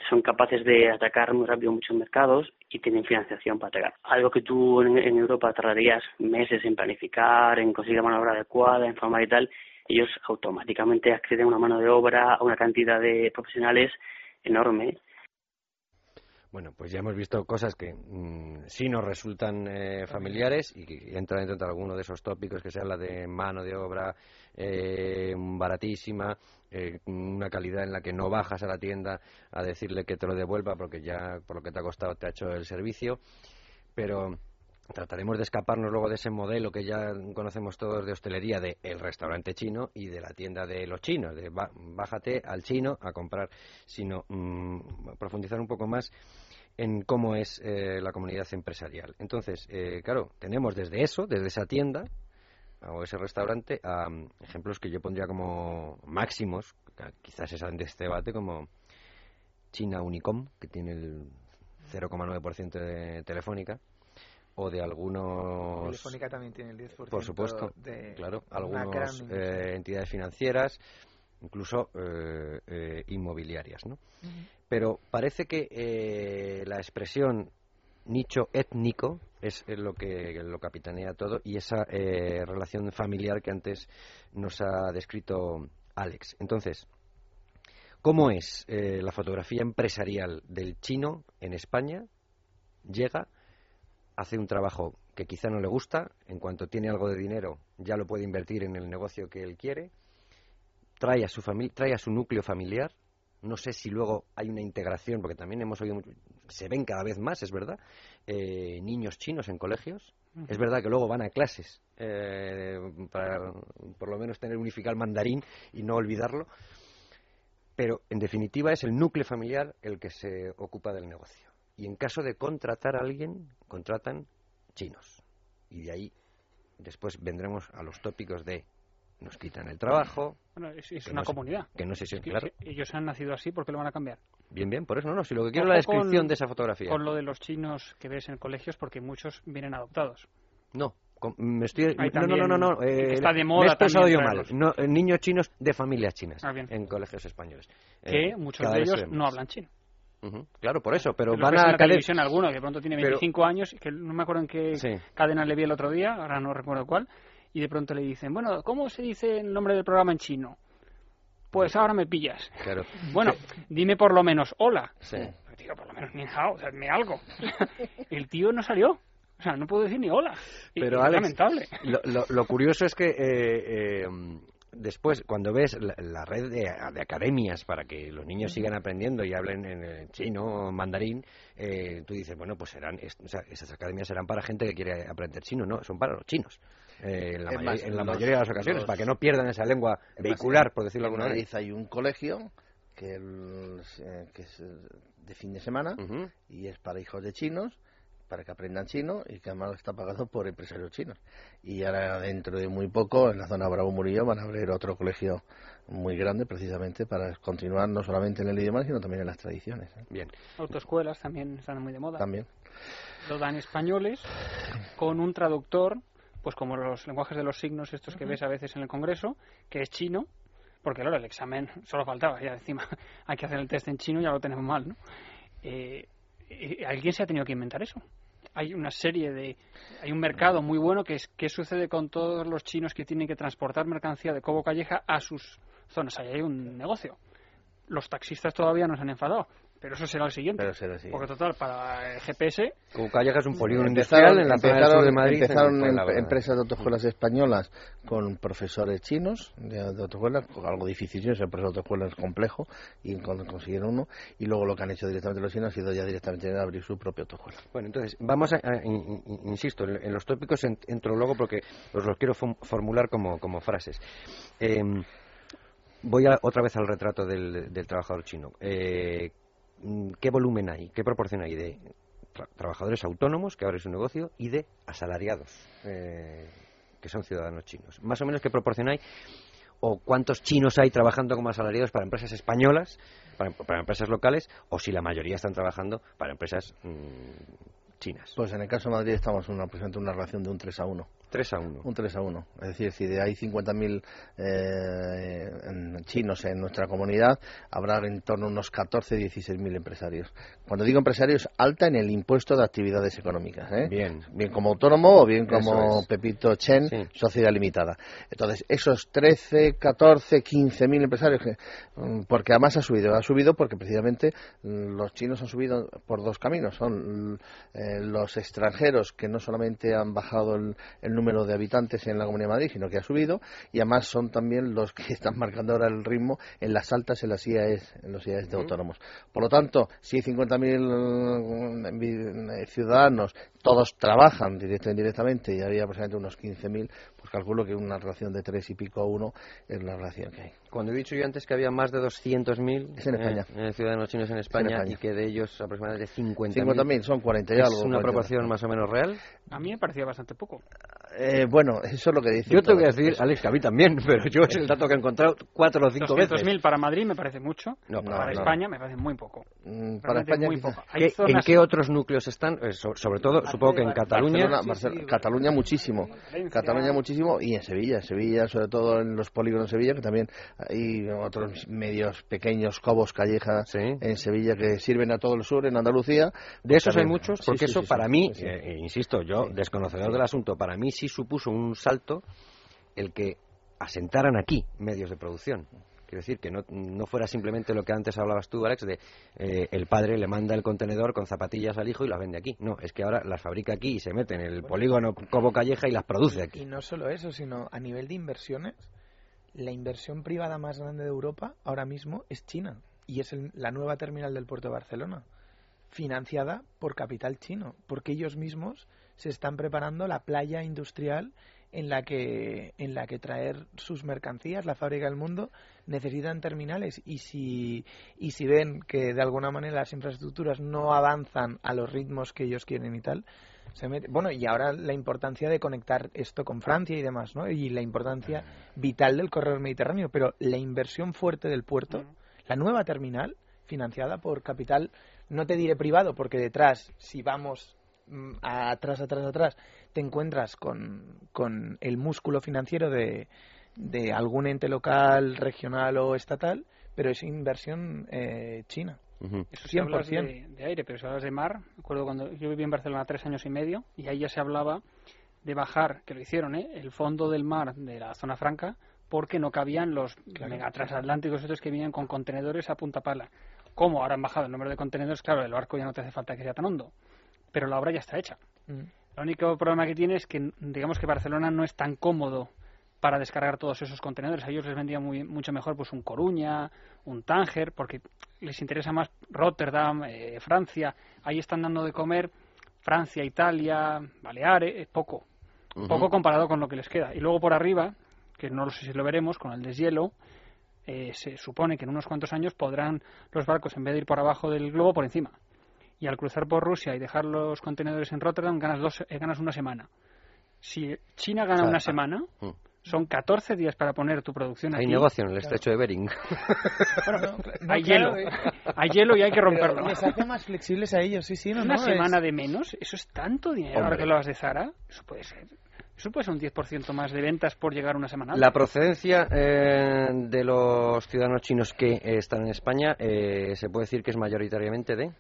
son capaces de atacar muy rápido muchos mercados y tienen financiación para atacar. Algo que tú en, Europa tardarías meses en planificar, en conseguir mano de obra adecuada, en formar y tal, ellos automáticamente acceden a una mano de obra, a una cantidad de profesionales enorme. Bueno, pues ya hemos visto cosas que mm, sí nos resultan eh, familiares y que entran dentro de alguno de esos tópicos que sea la de mano de obra eh, baratísima, eh, una calidad en la que no bajas a la tienda a decirle que te lo devuelva porque ya por lo que te ha costado te ha hecho el servicio, pero trataremos de escaparnos luego de ese modelo que ya conocemos todos de hostelería de el restaurante chino y de la tienda de los chinos, de bájate al chino a comprar, sino mm, profundizar un poco más en cómo es eh, la comunidad empresarial. Entonces, eh, claro, tenemos desde eso, desde esa tienda o ese restaurante, a mm, ejemplos que yo pondría como máximos, quizás es de este debate, como China Unicom, que tiene el 0,9% de Telefónica, o de algunos... Telefónica también tiene el 10%. Por supuesto, de claro, algunas eh, entidades financieras, incluso eh, eh, inmobiliarias, ¿no? Pero parece que la expresión nicho étnico es lo que lo capitanea todo y esa relación familiar que antes nos ha descrito Alex. Entonces, ¿cómo es la fotografía empresarial del chino en España? Llega hace un trabajo que quizá no le gusta, en cuanto tiene algo de dinero ya lo puede invertir en el negocio que él quiere, trae a su, trae a su núcleo familiar, no sé si luego hay una integración, porque también hemos oído, se ven cada vez más, es verdad, eh, niños chinos en colegios. Es verdad que luego van a clases eh, para por lo menos tener unificado el mandarín y no olvidarlo. Pero en definitiva es el núcleo familiar el que se ocupa del negocio y en caso de contratar a alguien, contratan chinos. Y de ahí después vendremos a los tópicos de nos quitan el trabajo. Bueno, es, una comunidad. que no sé si, claro. Ellos han nacido así, ¿por qué lo van a cambiar? Bien, bien, por eso no, no. Si lo que quiero es la descripción de esa fotografía. Con lo de los chinos que ves en colegios, porque muchos vienen adoptados. No, me estoy no no no no, eh, está de moda me he yo mal no, eh, niños chinos de familias chinas ah, en colegios españoles que eh, muchos de ellos no hablan chino Claro, por eso, pero van a... la televisión alguno, que pronto tiene 25 años, que no me acuerdo en qué cadena le vi el otro día, ahora no recuerdo cuál, y de pronto le dicen, bueno, ¿cómo se dice el nombre del programa en chino? Pues ahora me pillas. Claro. Bueno, dime por lo menos hola. Sí. Tío, por lo menos ni hao, o sea, me algo. el tío no salió. O sea, no puedo decir ni hola. Pero, es lamentable. Lo, lo, curioso es que eh, eh, después, cuando ves la, red de, academias para que los niños sigan aprendiendo y hablen en chino o mandarín, eh, tú dices, bueno, pues serán, esas academias serán para gente que quiere aprender chino, no, son para los chinos. Eh, en, la, mayoría de las ocasiones, para que no pierdan esa lengua vehicular, por decirlo de alguna manera. hay un colegio que, eh, es de fin de semana y es para hijos de chinos para que aprendan chino y que además está pagado por empresarios chinos. Y ahora dentro de muy poco en la zona Bravo Murillo van a abrir otro colegio muy grande precisamente para continuar no solamente en el idioma sino también en las tradiciones. ¿eh? Bien. Autoescuelas también están muy de moda. También. Lo dan españoles con un traductor, pues como los lenguajes de los signos estos que ves a veces en el Congreso, que es chino, porque claro, el examen solo faltaba, ya encima hay que hacer el test en chino, ya lo tenemos mal, ¿no? Eh, alguien se ha tenido que inventar eso. Hay una serie de. Hay un mercado muy bueno que es. ¿Qué sucede con todos los chinos que tienen que transportar mercancía de Cobo Calleja a sus zonas? Ahí hay un negocio. Los taxistas todavía no se han enfadado pero eso será el siguiente. Porque total, para el GPS... Como Calleja es un polígono industrial en la zona de Madrid. Empezaron empresas de autoescuelas españolas con profesores chinos de, autoescuelas, algo difícil, ese profesor de autoescuela es complejo, y consiguieron uno, y luego lo que han hecho directamente los chinos ha sido ya directamente abrir su propia autoescuela. Bueno, entonces, vamos a, insisto, en, los tópicos entro luego porque os los quiero formular como, como frases. Em, voy otra vez al retrato del, del trabajador chino. Eh, qué volumen hay, qué proporción hay de trabajadores autónomos que abren su negocio y de asalariados eh, que son ciudadanos chinos. Más o menos qué proporción hay o cuántos chinos hay trabajando como asalariados para empresas españolas, para, empresas locales, o si la mayoría están trabajando para empresas mm, chinas. Pues en el caso de Madrid estamos en una, una relación de un 3 a 1. 3 a 1. Un 3 a 1. Es decir, si de hay 50.000 eh, chinos en nuestra comunidad, habrá en torno a unos 14, 16.000 empresarios. Cuando digo empresarios, alta en el impuesto de actividades económicas. ¿eh? Bien. Bien como autónomo o bien como es. Pepito Chen, sociedad limitada. Entonces, esos 13, 14, 15.000 empresarios, que, mm, porque además ha subido, ha subido porque precisamente mm, los chinos han subido por dos caminos. Son mm, eh, los extranjeros que no solamente han bajado el, el número de habitantes en la Comunidad de Madrid, sino que ha subido, y además son también los que están marcando ahora el ritmo en las altas en las IAEs, en los IAEs de autónomos. Por lo tanto, si hay 50.000 mm, eh, ciudadanos, todos trabajan directa e indirectamente, y había aproximadamente unos 15.000, pues calculo que una relación de tres y pico a uno es la relación que hay. Cuando he dicho yo antes que había más de 200.000 Es en España. eh, ciudadanos chinos en España, España. y que de ellos aproximadamente 50.000 50.000, son 40 y ¿Es algo, una 40. proporción más o menos real? A mí me parecía bastante poco. Eh, bueno, eso es lo que dice. Yo te voy a decir, Alex, que a mí también, pero yo es el dato que he encontrado cuatro o cinco veces. 200.000 para Madrid me parece mucho. No, para no, no. España me parece muy poco. Mm, para España muy poco. Hay ¿Qué- ¿En qué otros núcleos están? Eh, so- sobre todo, supongo que en Cataluña. Barcelona, Barcelona- Cataluña muchísimo. Cataluña muchísimo y en Sevilla, en Sevilla, sobre todo en los polígonos de Sevilla, que también hay otros medios pequeños, cobos, callejas en Sevilla que sirven a todo el sur, en Andalucía. De esos hay muchos, porque sí, eso sí, para mí, eh, insisto, yo, desconocedor del asunto, para mí sí supuso un salto el que asentaran aquí medios de producción. Quiero decir, que no, no fuera simplemente lo que antes hablabas tú, Alex, de eh, el padre le manda el contenedor con zapatillas al hijo y las vende aquí. No, es que ahora las fabrica aquí y se mete en el polígono Cobo Calleja y las produce aquí. Y no solo eso, sino a nivel de inversiones, la inversión privada más grande de Europa ahora mismo es China y es el- la nueva terminal del puerto de Barcelona, financiada por capital chino, porque ellos mismos se están preparando la playa industrial en la que en la que traer sus mercancías, la fábrica del mundo, necesitan terminales. Y si y si ven que de alguna manera las infraestructuras no avanzan a los ritmos que ellos quieren y tal, se mete- bueno, y ahora la importancia de conectar esto con Francia y demás, ¿no? Y la importancia vital del corredor mediterráneo, pero la inversión fuerte del puerto, la nueva terminal, financiada por capital, no te diré privado, porque detrás, si vamos mm, atrás, atrás, atrás, te encuentras con, con el músculo financiero de, de algún ente local, regional o estatal, pero es inversión eh, china. Eso si hablas 100%. de, de aire, pero si hablas de mar, me acuerdo cuando yo viví en Barcelona tres años y medio y ahí ya se hablaba de bajar, que lo hicieron, ¿eh? el fondo del mar de la zona franca porque no cabían los megatransatlánticos estos que venían con contenedores a punta pala. ¿Cómo ahora han bajado el número de contenedores? Claro, el barco ya no te hace falta que sea tan hondo, pero la obra ya está hecha. Mm. El único problema que tiene es que, digamos que Barcelona no es tan cómodo para descargar todos esos contenedores. A ellos les vendría muy, mucho mejor pues un Coruña, un Tánger, porque les interesa más Rotterdam, eh, Francia. Ahí están dando de comer Francia, Italia, Baleares, eh, poco. Poco comparado con lo que les queda. Y luego por arriba, que no lo sé si lo veremos, con el deshielo, eh, se supone que en unos cuantos años podrán los barcos, en vez de ir por abajo del globo, por encima. Y al cruzar por Rusia y dejar los contenedores en Rotterdam, ganas, dos, eh, ganas una semana. Si China gana O sea, una ah, semana, mm. son 14 días para poner tu producción Hay aquí. negocio en el estrecho de Bering. hay claro, hielo. eh. hay hielo y hay que Pero romperlo. les hace más flexibles a ellos, sí, sí, no, una no, semana es- de menos, eso es tanto dinero. Ahora Hombre. que lo has de Zara, eso puede ser. Eso puede ser un 10% más de ventas por llegar una semana. La procedencia eh, de los ciudadanos chinos que eh, están en España eh, se puede decir que es mayoritariamente de.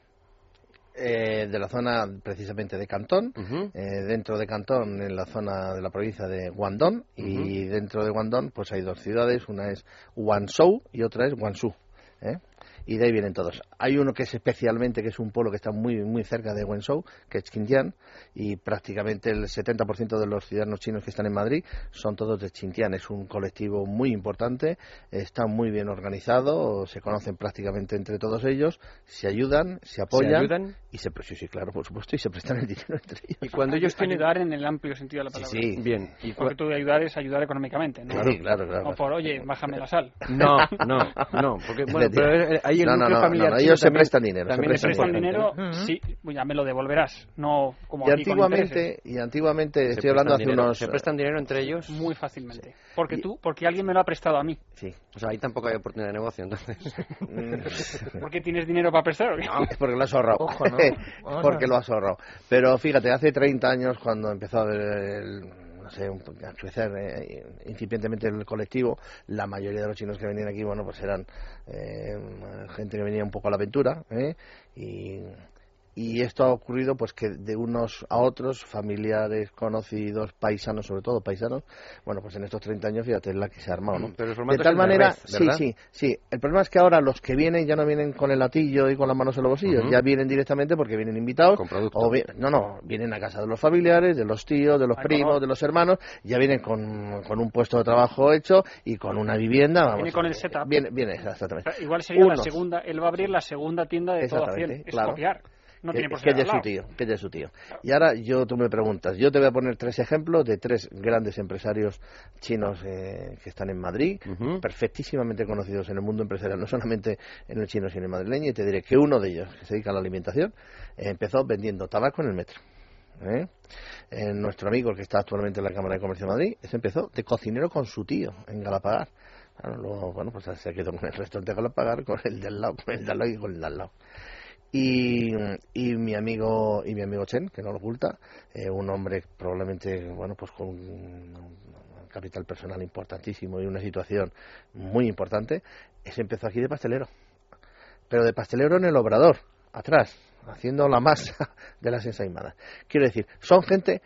Eh, de la zona precisamente de Cantón, eh, dentro de Cantón en la zona de la provincia de Guangdong y dentro de Guangdong pues hay dos ciudades, una es Guangzhou y otra es Guangzhou. ¿eh? Y de ahí vienen todos. Hay uno que es especialmente, que es un pueblo que está muy muy cerca de Guangzhou, que es Xinjiang, y prácticamente el 70% de los ciudadanos chinos que están en Madrid son todos de Xinjiang. Es un colectivo muy importante, está muy bien organizado, se conocen prácticamente entre todos ellos, se ayudan, se apoyan ayudan? y se sí, sí, claro, por supuesto, y se prestan el dinero entre ellos. Y cuando ellos tienen ayudar en el amplio sentido de la palabra. sí. Bien. Y Porque tú de ayudar es ayudar económicamente, ¿no? Claro, claro, claro. O por, oye, bájame la sal. No, no, no, porque bueno, pero eh, ahí el No, no, núcleo no, familiar no, chino ellos se también- prestan dinero, se también ¿Te es prestan dinero? Sí, pues ya me lo devolverás. No como Y aquí antiguamente, y antiguamente, Se estoy hablando hace dinero- unos... ¿Se prestan dinero entre ellos? Muy fácilmente. Porque tú, porque alguien me lo ha prestado a mí. Sí. O sea, ahí tampoco hay oportunidad de negocio, entonces. ¿Por qué tienes dinero para prestar? o qué? Es porque lo has ahorrado. Ojo, ¿no? porque, porque lo has ahorrado. Pero fíjate, hace 30 años cuando empezó a ver el, no sé, a crecer eh, incipientemente el colectivo, la mayoría de los chinos que venían aquí, bueno, pues eran eh, gente que venía un poco a la aventura, ¿eh? y y esto ha ocurrido pues que de unos a otros familiares conocidos paisanos sobre todo paisanos bueno pues en estos 30 años fíjate la que se ha armado ¿no? de tal manera sí sí sí. El problema es que ahora los que vienen ya no vienen con el latillo y con las manos en los bolsillos ya vienen directamente porque vienen invitados o no no vienen a casa de los familiares de los tíos de los primos de los hermanos ya vienen con, con, un puesto de trabajo hecho y con una vivienda vamos, viene con el setup. Viene, viene exactamente. Igual sería la segunda él va a abrir la segunda tienda de todo es claro. copiar que, es de su tío, que es de su tío. Y ahora yo tú me preguntas, yo te voy a poner tres ejemplos de tres grandes empresarios chinos eh, que están en Madrid, perfectísimamente conocidos en el mundo empresarial, no solamente en el chino sino en el madrileño, y te diré que uno de ellos, que se dedica a la alimentación, empezó vendiendo tabaco en el metro. ¿eh? nuestro amigo, que está actualmente en la Cámara de Comercio de Madrid, ese empezó de cocinero con su tío en Galapagar. luego, bueno, pues se quedó con el restaurante de Galapagar, con el del lado, con el de al lado y con el de al lado. Y, y, mi amigo y mi amigo Chen que no lo oculta eh, un hombre probablemente bueno pues con un capital personal importantísimo y una situación muy importante ese empezó aquí de pastelero. Pero de pastelero en el obrador atrás haciendo la masa de las ensaimadas. Quiero decir son gente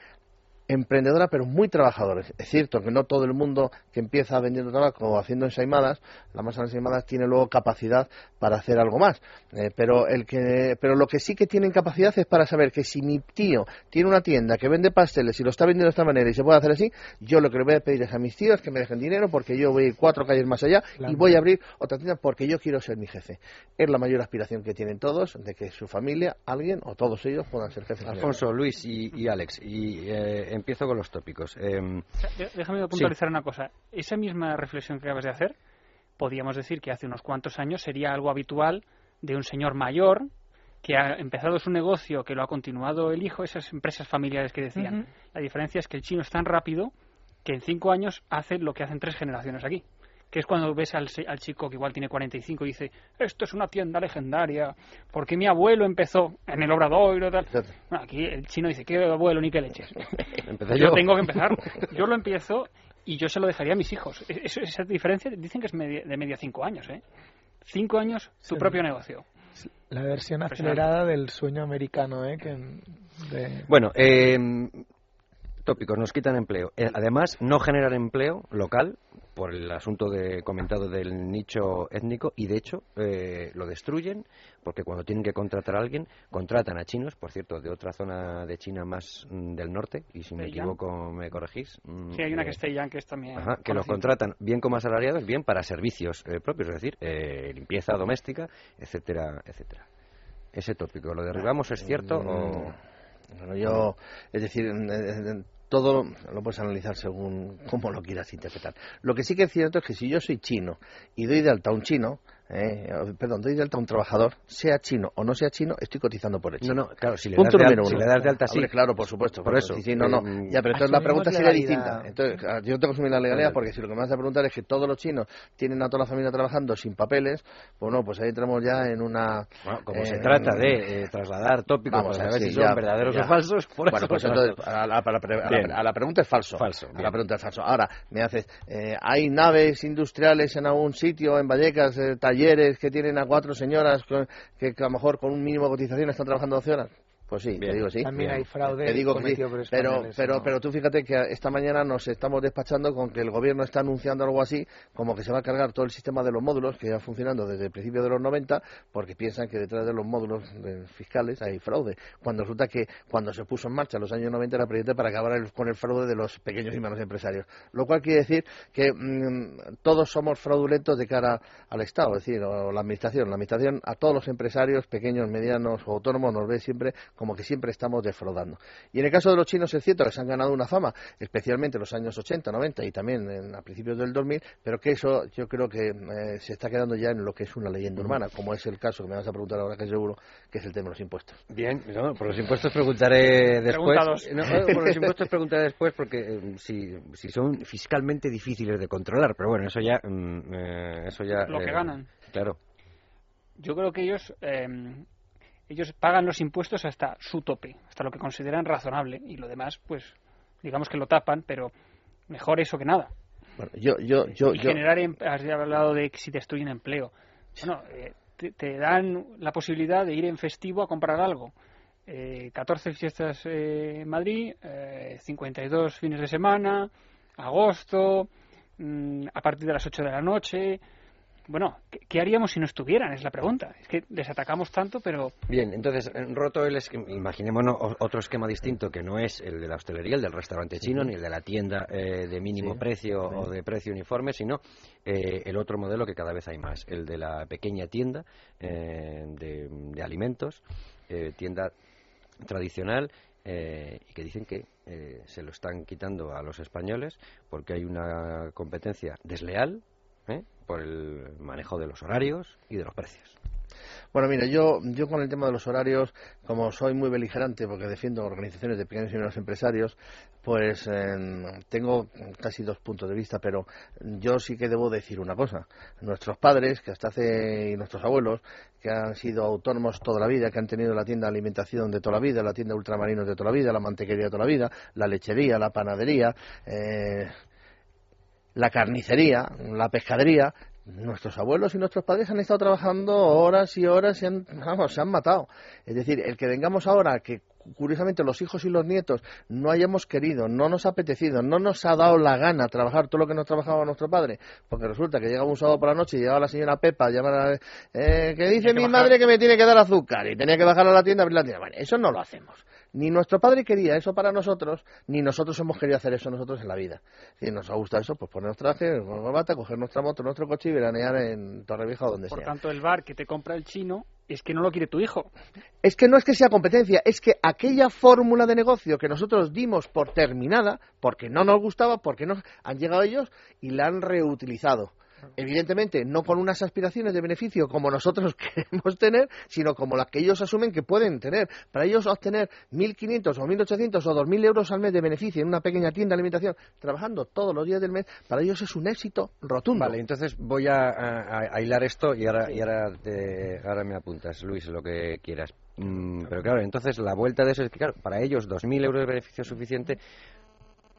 emprendedora pero muy trabajadores. Es cierto que no todo el mundo que empieza vendiendo tabaco o haciendo ensaimadas, la masa de ensaimadas tiene luego capacidad para hacer algo más. Eh, pero el que pero lo que sí que tienen capacidad es para saber que si mi tío tiene una tienda que vende pasteles y lo está vendiendo de esta manera y se puede hacer así, yo lo que le voy a pedir es a mis tíos que me dejen dinero porque yo voy cuatro calles más allá y voy a abrir otra tienda porque yo quiero ser mi jefe. Es la mayor aspiración que tienen todos de que su familia, alguien o todos ellos puedan ser jefes. Alfonso, Luis y, Alex, y eh, empiezo con los tópicos. Em, déjame puntualizar una cosa. Esa misma reflexión que acabas de hacer, podríamos decir que hace unos cuantos años sería algo habitual de un señor mayor que ha empezado su negocio, que lo ha continuado el hijo, esas empresas familiares que decían. La diferencia es que el chino es tan rápido que en cinco años hace lo que hacen tres generaciones aquí que es cuando ves al, al, chico que igual tiene 45 y dice, esto es una tienda legendaria, porque mi abuelo empezó en el Obrador y tal. Bueno, aquí el chino dice, ¿qué abuelo ni qué leches? yo. tengo que empezar, yo lo empiezo y yo se lo dejaría a mis hijos. E-, esa diferencia dicen que es de media cinco años, ¿eh? Cinco años, tu propio negocio. La versión acelerada del sueño americano, ¿eh? Que, Bueno, eh, tópicos, nos quitan empleo. Eh, además, no generan empleo local por el asunto de, comentado del nicho étnico y, de hecho, eh, lo destruyen porque cuando tienen que contratar a alguien, contratan a chinos, por cierto, de otra zona de China más mm, del norte, y si me equivoco me corregís. Mm, sí, hay una que es que es también. que los contratan bien como asalariados, bien para servicios eh, propios, es decir, limpieza doméstica, etcétera, etcétera. Ese tópico, ¿lo derribamos es cierto o...? Bueno, yo, es decir, todo lo puedes analizar según cómo lo quieras interpretar. Lo que sí que es cierto es que si yo soy chino y doy de alta a un chino, eh, perdón, doy de alta a un trabajador, sea chino o no sea chino, estoy cotizando por hecho. No, no, claro, si le, das, de, alta, si le das de alta, sí. claro, por supuesto. Por, eso. Sí, no, no. Eh, ya, pero entonces la pregunta sería distinta. Entonces, yo tengo que asumir la legalidad porque si lo que me vas a preguntar es que todos los chinos tienen a toda la familia trabajando sin papeles, pues no, pues ahí entramos ya en una... Bueno, como se trata de eh, trasladar tópicos vamos, a ver si son verdaderos o falsos, por bueno, pues entonces, a la, a, la, pregunta es falso. Falso. A la pregunta es falso. Ahora, me haces, ¿hay naves industriales en algún sitio, en Vallecas, que tienen a cuatro señoras que, que a lo mejor con un mínimo de cotización están trabajando 12 horas. Pues sí, te digo sí. También hay fraude. Te digo sí. Pero, pero, pero tú fíjate que esta mañana nos estamos despachando con que el gobierno está anunciando algo así, como que se va a cargar todo el sistema de los módulos que ya funcionando desde el principio de los 90, porque piensan que detrás de los módulos fiscales hay fraude. Cuando resulta que cuando se puso en marcha en los años 90 era presidente para acabar con el fraude de los pequeños y medianos empresarios. Lo cual quiere decir que mm, todos somos fraudulentos de cara al Estado, es decir, o la Administración. La Administración a todos los empresarios, pequeños, medianos o autónomos, nos ve siempre como que siempre estamos defraudando. Y en el caso de los chinos es cierto que se han ganado una fama, especialmente en los años 80, 90 y también en, a principios del 2000, pero que eso yo creo que eh, se está quedando ya en lo que es una leyenda urbana, como es el caso que me vas a preguntar ahora que seguro, que es el tema de los impuestos. Bien, por los impuestos preguntaré después. Eh, por los impuestos preguntaré después porque eh, si, si son fiscalmente difíciles de controlar, pero bueno, eso ya... Mm, eso ya lo que ganan. Claro. Yo creo que ellos ellos pagan los impuestos hasta su tope, hasta lo que consideran razonable y lo demás, pues, digamos que lo tapan, pero mejor eso que nada. Bueno, yo, yo, yo, y generar, em, has hablado de que si destruyen empleo. Bueno, eh, te, dan la posibilidad de ir en festivo a comprar algo. Eh, 14 fiestas eh, en Madrid, eh, 52 fines de semana, agosto, mm, a partir de las 8 de la noche, bueno, ¿qué, haríamos si no estuvieran? Es la pregunta. Es que les atacamos tanto, pero... Bien, entonces, roto el esquema, imaginémonos otro esquema distinto que no es el de la hostelería, el del restaurante chino, ni el de la tienda eh, de mínimo precio o de precio uniforme, sino eh, el otro modelo que cada vez hay más, el de la pequeña tienda eh, de, alimentos, tienda tradicional y que dicen que se lo están quitando a los españoles porque hay una competencia desleal ¿eh? Por el manejo de los horarios y de los precios. Bueno, mira, yo, yo con el tema de los horarios, como soy muy beligerante porque defiendo organizaciones de pequeños y medianos empresarios, pues em, tengo casi dos puntos de vista, pero yo sí que debo decir una cosa. Nuestros padres, que hasta hace, y nuestros abuelos, que han sido autónomos toda la vida, que han tenido la tienda de alimentación de toda la vida, la tienda de ultramarinos de toda la vida, la mantequería de toda la vida, la lechería, la panadería, eh, la carnicería, la pescadería, nuestros abuelos y nuestros padres han estado trabajando horas y horas y han, vamos, se han matado. Es decir, el que vengamos ahora, que curiosamente los hijos y los nietos no hayamos querido, no nos ha apetecido, no nos ha dado la gana trabajar todo lo que nos trabajaba nuestro padre, porque resulta que llega un sábado por la noche y llegaba la señora Pepa a llamar eh, que dice mi madre que me tiene que dar azúcar y tenía que bajar a la tienda a abrir la tienda. Bueno, eso no lo hacemos. Ni nuestro padre quería eso para nosotros, ni nosotros hemos querido hacer eso nosotros en la vida. Si nos ha gustado eso, pues ponernos traje, bata, coger nuestra moto, nuestro coche y veranear en Torrevieja o donde sea. Por tanto, el bar que te compra el chino es que no lo quiere tu hijo. Es que no es que sea competencia, es que aquella fórmula de negocio que nosotros dimos por terminada, porque no nos gustaba, porque no han llegado ellos y la han reutilizado evidentemente no con unas aspiraciones de beneficio como nosotros queremos tener, sino como las que ellos asumen que pueden tener. Para ellos obtener 1.500 o 1.800 o 2.000 euros al mes de beneficio en una pequeña tienda de alimentación, trabajando todos los días del mes, para ellos es un éxito rotundo. Vale, entonces voy a, hilar esto y ahora, y ahora, ahora me apuntas, Luis, lo que quieras. Mm, pero claro, entonces la vuelta de eso es que, claro, para ellos 2.000 euros de beneficio es suficiente.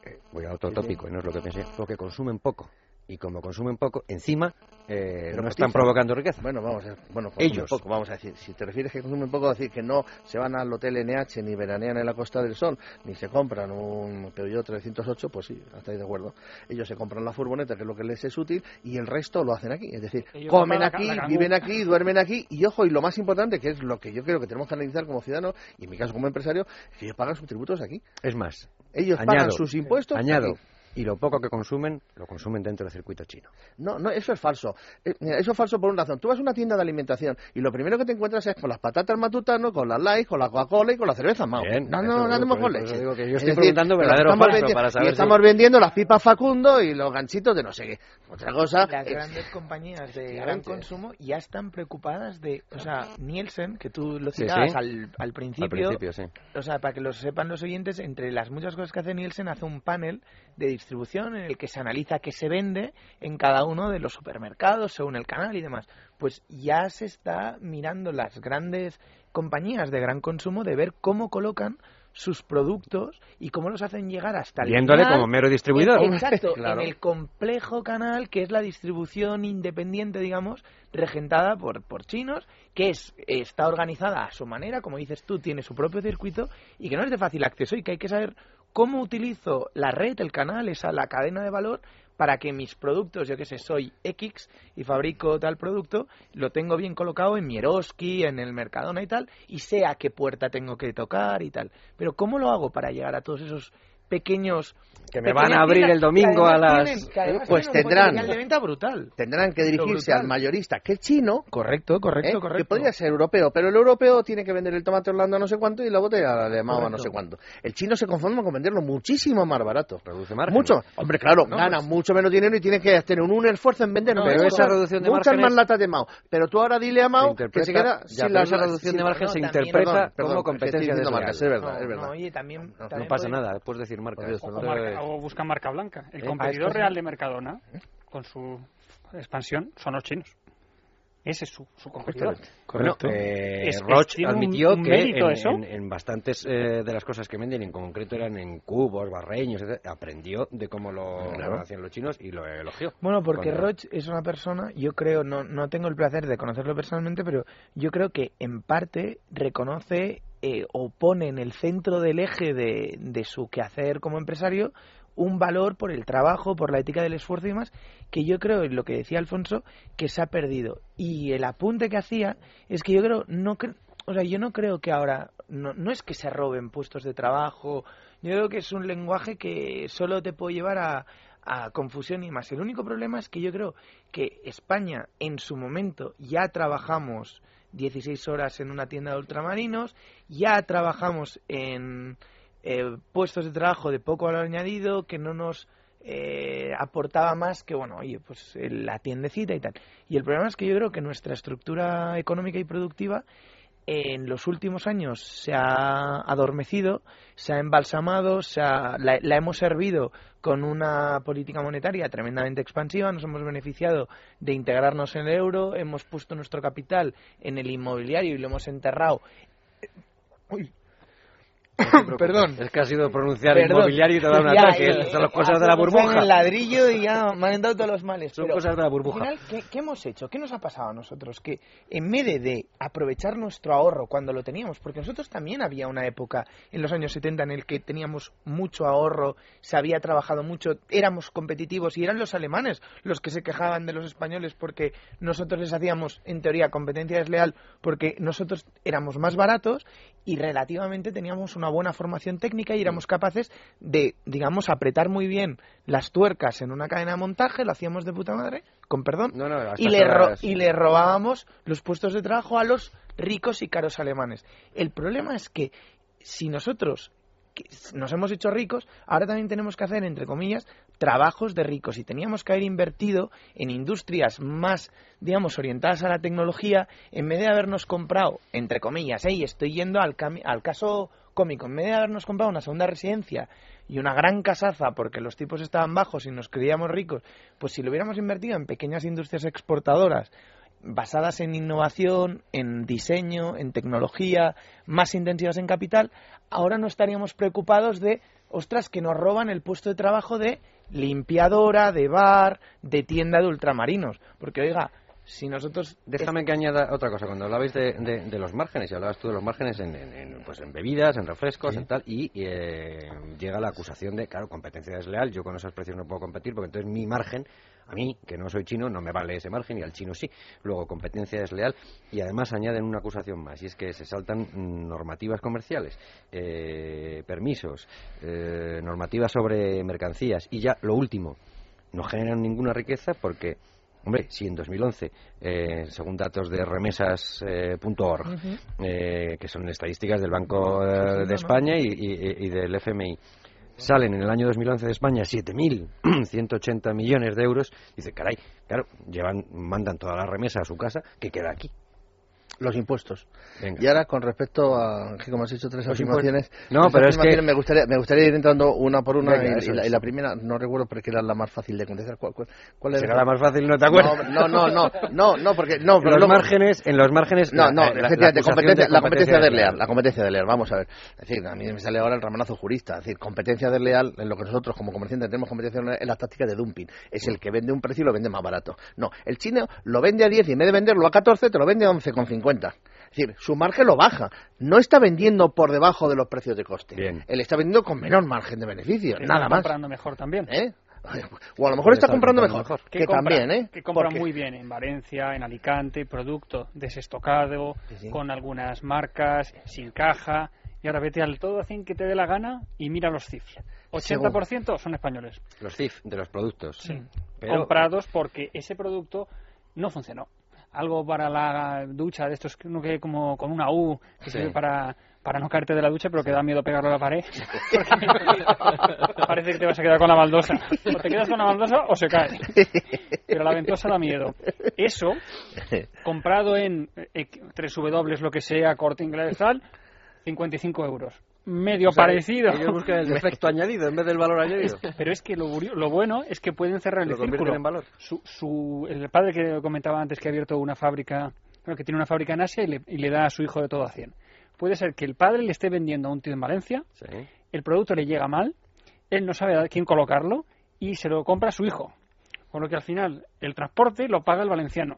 Eh, voy a otro tópico, no es lo que pensé, porque consumen poco y como consumen poco, encima eh, no están provocando riqueza. Bueno, vamos a, bueno, ellos poco, vamos a decir, si te refieres que consumen poco, decir que no se van al hotel NH ni veranean en la Costa del Sol, ni se compran un Peugeot 308, pues sí, estáis de acuerdo. Ellos se compran la furgoneta, que es lo que les es útil, y el resto lo hacen aquí, es decir, comen aquí, viven aquí, duermen aquí, y ojo, y lo más importante, que es lo que yo creo que tenemos que analizar como ciudadanos, y en mi caso como empresario, es que ellos pagan sus tributos aquí. Es más, ellos pagan sus impuestos añado, y lo poco que consumen, lo consumen dentro del circuito chino. No, no, eso es falso. Eh, eso es falso por una razón. Tú vas a una tienda de alimentación y lo primero que te encuentras es con las patatas matutano, con las light, con la Coca-Cola y con la cerveza Mao. no, no, no andemos con leche. Yo estoy preguntando verdadero falso para saber y estamos vendiendo las pipas Facundo y los ganchitos de no sé qué. Otra cosa... Las grandes compañías de gran consumo ya están preocupadas de... O sea, Nielsen, que tú lo citabas Al, al, principio... Al principio, sí. O sea, para que lo sepan los oyentes, entre las muchas cosas que hace Nielsen, hace un panel de distribución en el que se analiza qué se vende en cada uno de los supermercados según el canal y demás. Pues ya se está mirando las grandes compañías de gran consumo de ver cómo colocan sus productos y cómo los hacen llegar hasta el Viéndole como mero distribuidor. Exacto, en el complejo canal que es la distribución independiente, digamos, regentada por, por chinos, que es está organizada a su manera, como dices tú, tiene su propio circuito y que no es de fácil acceso y que hay que saber cómo utilizo la red, el canal, esa la cadena de valor para que mis productos, yo que sé, soy X y fabrico tal producto, lo tengo bien colocado en mi Eroski, en el Mercadona y tal, y sé a qué puerta tengo que tocar y tal. Pero ¿cómo lo hago para llegar a todos esos pequeños que me van a abrir el domingo a las pues tendrán de venta brutal. tendrán que dirigirse al mayorista que es chino correcto correcto ¿eh? correcto. que podría ser europeo pero el europeo tiene que vender el tomate orlando a no sé cuánto y la botella de Mao a no sé cuánto. El chino se conforma con venderlo muchísimo más barato. Reduce margen. Mucho. Hombre claro gana pues mucho menos dinero y tiene que tener un, esfuerzo en vender pero esa reducción de muchas más latas de Mao. Pero tú ahora dile a Mao que se queda sin la, esa reducción de margen se interpreta como competencia de marcas es verdad es verdad. no pasa nada puedes decir marca o buscan marca blanca. El eh, competidor real de Mercadona, con su expansión, son los chinos. Ese es su, su competidor. Bueno, eh, Roche admitió que en, en, bastantes eh, de las cosas que venden, en concreto eran en cubos, barreños, etc., aprendió de cómo lo, hacían los chinos y lo elogió. Bueno, porque Roche es una persona, yo creo, no, no tengo el placer de conocerlo personalmente, pero yo creo que en parte reconoce eh, o pone en el centro del eje de, de su quehacer como empresario un valor por el trabajo, por la ética del esfuerzo y demás, que yo creo, en lo que decía Alfonso, que se ha perdido. Y el apunte que hacía es que yo creo, no o sea, yo no creo que ahora, no, no es que se roben puestos de trabajo, yo creo que es un lenguaje que solo te puede llevar a, a confusión y más. El único problema es que yo creo que España en su momento ya trabajamos 16 horas en una tienda de ultramarinos, ya trabajamos en eh, puestos de trabajo de poco valor añadido que no nos eh, aportaba más que, bueno, oye, pues la tiendecita y tal. Y el problema es que yo creo que nuestra estructura económica y productiva en los últimos años se ha adormecido, se ha embalsamado, se la, la, hemos servido con una política monetaria tremendamente expansiva, nos hemos beneficiado de integrarnos en el euro, hemos puesto nuestro capital en el inmobiliario y lo hemos enterrado. Uy, Perdón. Es que ha sido pronunciar inmobiliario y te da un ataque. son las cosas de la burbuja. el ladrillo y ya me han dado todos los males. Son cosas de la burbuja. Al final, ¿qué, hemos hecho? ¿Qué nos ha pasado a nosotros? Que en vez de aprovechar nuestro ahorro cuando lo teníamos, porque nosotros también había una época en los años 70 en el que teníamos mucho ahorro, se había trabajado mucho, éramos competitivos y eran los alemanes los que se quejaban de los españoles porque nosotros les hacíamos, en teoría, competencia desleal porque nosotros éramos más baratos y relativamente teníamos una buena formación técnica y éramos capaces de, digamos, apretar muy bien las tuercas en una cadena de montaje, lo hacíamos de puta madre, con perdón, y, le y le robábamos los puestos de trabajo a los ricos y caros alemanes. El problema es que si nosotros nos hemos hecho ricos, ahora también tenemos que hacer, entre comillas, trabajos de ricos y teníamos que haber invertido en industrias más, digamos, orientadas a la tecnología, en vez de habernos comprado, entre comillas, y estoy yendo al, al caso cómico, en vez de habernos comprado una segunda residencia y una gran casaza porque los tipos estaban bajos y nos creíamos ricos, pues si lo hubiéramos invertido en pequeñas industrias exportadoras basadas en innovación, en diseño, en tecnología, más intensivas en capital, ahora no estaríamos preocupados de, ostras, que nos roban el puesto de trabajo de limpiadora, de bar, de tienda de ultramarinos. Porque, oiga, si nosotros... Déjame que añada otra cosa. Cuando hablabais de, de, los márgenes, y hablabas tú de los márgenes en, pues en bebidas, en refrescos, en tal, y eh, llega la acusación de, claro, competencia desleal, yo con esos precios no puedo competir, porque entonces mi margen, a mí, que no soy chino, no me vale ese margen, y al chino sí. Luego, competencia desleal, y además añaden una acusación más, y es que se saltan normativas comerciales, eh, permisos, eh, normativas sobre mercancías, y ya, lo último, no generan ninguna riqueza porque Hombre, si en 2011, eh, según datos de remesas.org, eh, que son estadísticas del Banco de España y, del FMI, salen en el año 2011 de España 7.180 millones de euros, dice, caray, claro, llevan, mandan toda la remesa a su casa, ¿qué queda aquí? Los impuestos. Y ahora, con respecto a, que como has dicho, tres afirmaciones, no, pero es que... me, gustaría, me gustaría ir entrando una por una. y, la, primera, no recuerdo porque era la más fácil de contestar. ¿Cuál, cuál, ¿Será la más fácil? ¿No te acuerdas? No, no, no, no, no, porque... No, en, los márgenes, en los márgenes... No, no, efectivamente, competencia, la competencia desleal. La competencia desleal, vamos a ver. Es decir, a mí me sale ahora el ramanazo jurista. Es decir, competencia desleal, en lo que nosotros como comerciantes tenemos competencia desleal, es la táctica de dumping. Es el que vende un precio y lo vende más barato. No, el chino lo vende a 10 y en vez de venderlo a 14 te lo vende a 11,50. Es decir, su margen lo baja. No está vendiendo por debajo de los precios de coste. Él está vendiendo con menor margen de beneficio. nada más. comprando mejor también. ¿Eh? O a lo mejor está comprando mejor, que también, ¿eh? Que compra muy bien en Valencia, en Alicante, producto desestocado, con algunas marcas, sin caja. Y ahora vete al todo hacen que te dé la gana y mira los CIF. 80% son españoles. Los CIF de los productos. Sí. Comprados porque ese producto no funcionó algo para la ducha, de estos uno que como con una U, que sirve para, para no caerte de la ducha, pero que da miedo pegarlo a la pared. parece que te vas a quedar con la baldosa. O te quedas con la baldosa o se cae. Pero la ventosa da miedo. Eso, comprado en 3W, lo que sea, corte inglés tal, 55 euros. Medio O sea, parecido. ellos buscan el defecto añadido en vez del valor añadido. Pero es que lo, lo bueno es que pueden cerrar Lo el convierten círculo. en valor. Su, su- el padre que comentaba antes que ha abierto una fábrica, bueno, que tiene una fábrica en Asia y le, y le da a su hijo de todo a 100. Puede ser que el padre le esté vendiendo a un tío en Valencia, el producto le llega mal, él no sabe a quién colocarlo y se lo compra a su hijo. Con lo que al final el transporte lo paga el valenciano.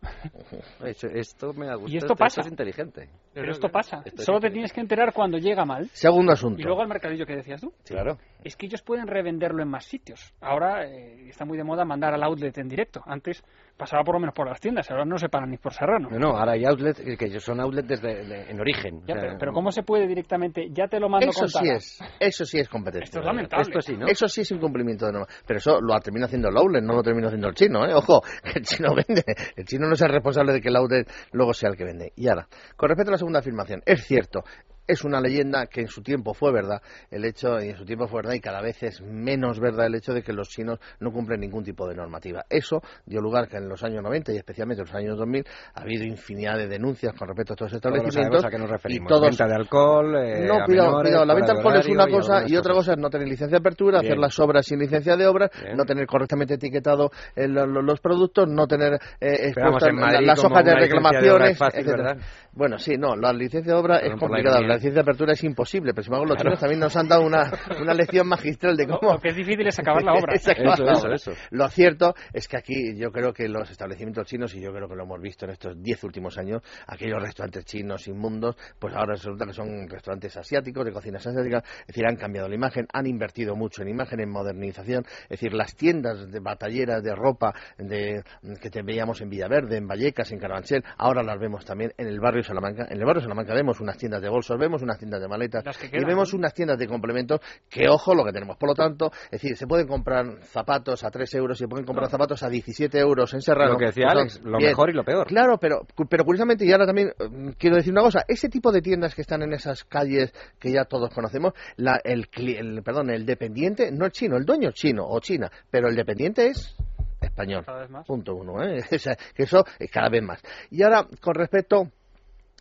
Esto, esto me ha gustado. Y esto pasa. es inteligente. Pero esto pasa. Esto Solo te tienes que enterar cuando llega mal. Segundo asunto. Y luego al mercadillo que decías tú. Claro. Es que ellos pueden revenderlo en más sitios. Ahora eh, está muy de moda mandar al outlet en directo. Antes pasaba por lo menos por las tiendas, ahora no se paran ni por Serrano. No, no, ahora hay outlets eh, que son outlets desde de- en origen. Ya, O sea, pero, pero ¿cómo se puede directamente? Ya te lo mando Eso con sí es, eso sí es competencia. Esto es lamentable. Esto sí, ¿no? Eso sí es incumplimiento de norma. Pero eso lo termina haciendo el outlet, no lo termina haciendo el chino, ¿eh? Ojo, que el chino vende. El chino no es el responsable de que el outlet luego sea el que vende. Y ahora, con respecto a la segunda afirmación, es cierto, es una leyenda que en su tiempo fue verdad el hecho y en su tiempo fue verdad y cada vez es menos verdad el hecho de que los chinos no cumplen ningún tipo de normativa. Eso dio lugar que en los años 90 y especialmente en los años 2000 ha habido infinidad de denuncias con respecto a estos todos establecimientos a qué nos referimos. y todos Venta de alcohol, eh, no, cuidado, menores, cuidado. La venta de de alcohol es una cosa y otra cosa es no tener licencia de apertura, Bien. hacer las obras sin licencia de obra, Bien. no tener correctamente etiquetado eh, lo- lo- los productos, no tener eh, expuestas las hojas de de reclamaciones. fácil. ¿verdad? Bueno, sí, no, la licencia de obra es complicada. La licencia de apertura es imposible, pero sin embargo los Claro. chinos también nos han dado una, una lección magistral de cómo... Lo que es difícil es acabar la obra. Es acabar Eso, la eso, obra. eso. Lo cierto es que aquí yo creo que los establecimientos chinos, y yo creo que lo hemos visto en estos diez últimos años, aquellos restaurantes chinos inmundos, pues ahora resulta que son restaurantes asiáticos, de cocinas asiáticas, es decir, han cambiado la imagen, han invertido mucho en imagen, en modernización, es decir, las tiendas de batalleras de ropa de, que te veíamos en Villaverde, en Vallecas, en Carabanchel, ahora las vemos también en el barrio Salamanca. En el barrio Salamanca vemos unas tiendas de bolsos, vemos unas tiendas de maletas y vemos ¿no? unas tiendas de complementos que, ojo, lo que tenemos. Por lo tanto, es decir, se pueden comprar zapatos a 3 euros, se pueden comprar zapatos a 17 euros en Serrano. Lo que decía Pues Alex, lo bien. mejor y lo peor. Claro, pero, pero curiosamente, y ahora también eh, quiero decir una cosa, ese tipo de tiendas que están en esas calles que ya todos conocemos, la, el, cli- el- perdón, el dependiente no es chino, el dueño es chino o china, pero el dependiente es español. Cada vez más. Punto uno, ¿eh? O sea, que eso es cada vez más. Y ahora, con respecto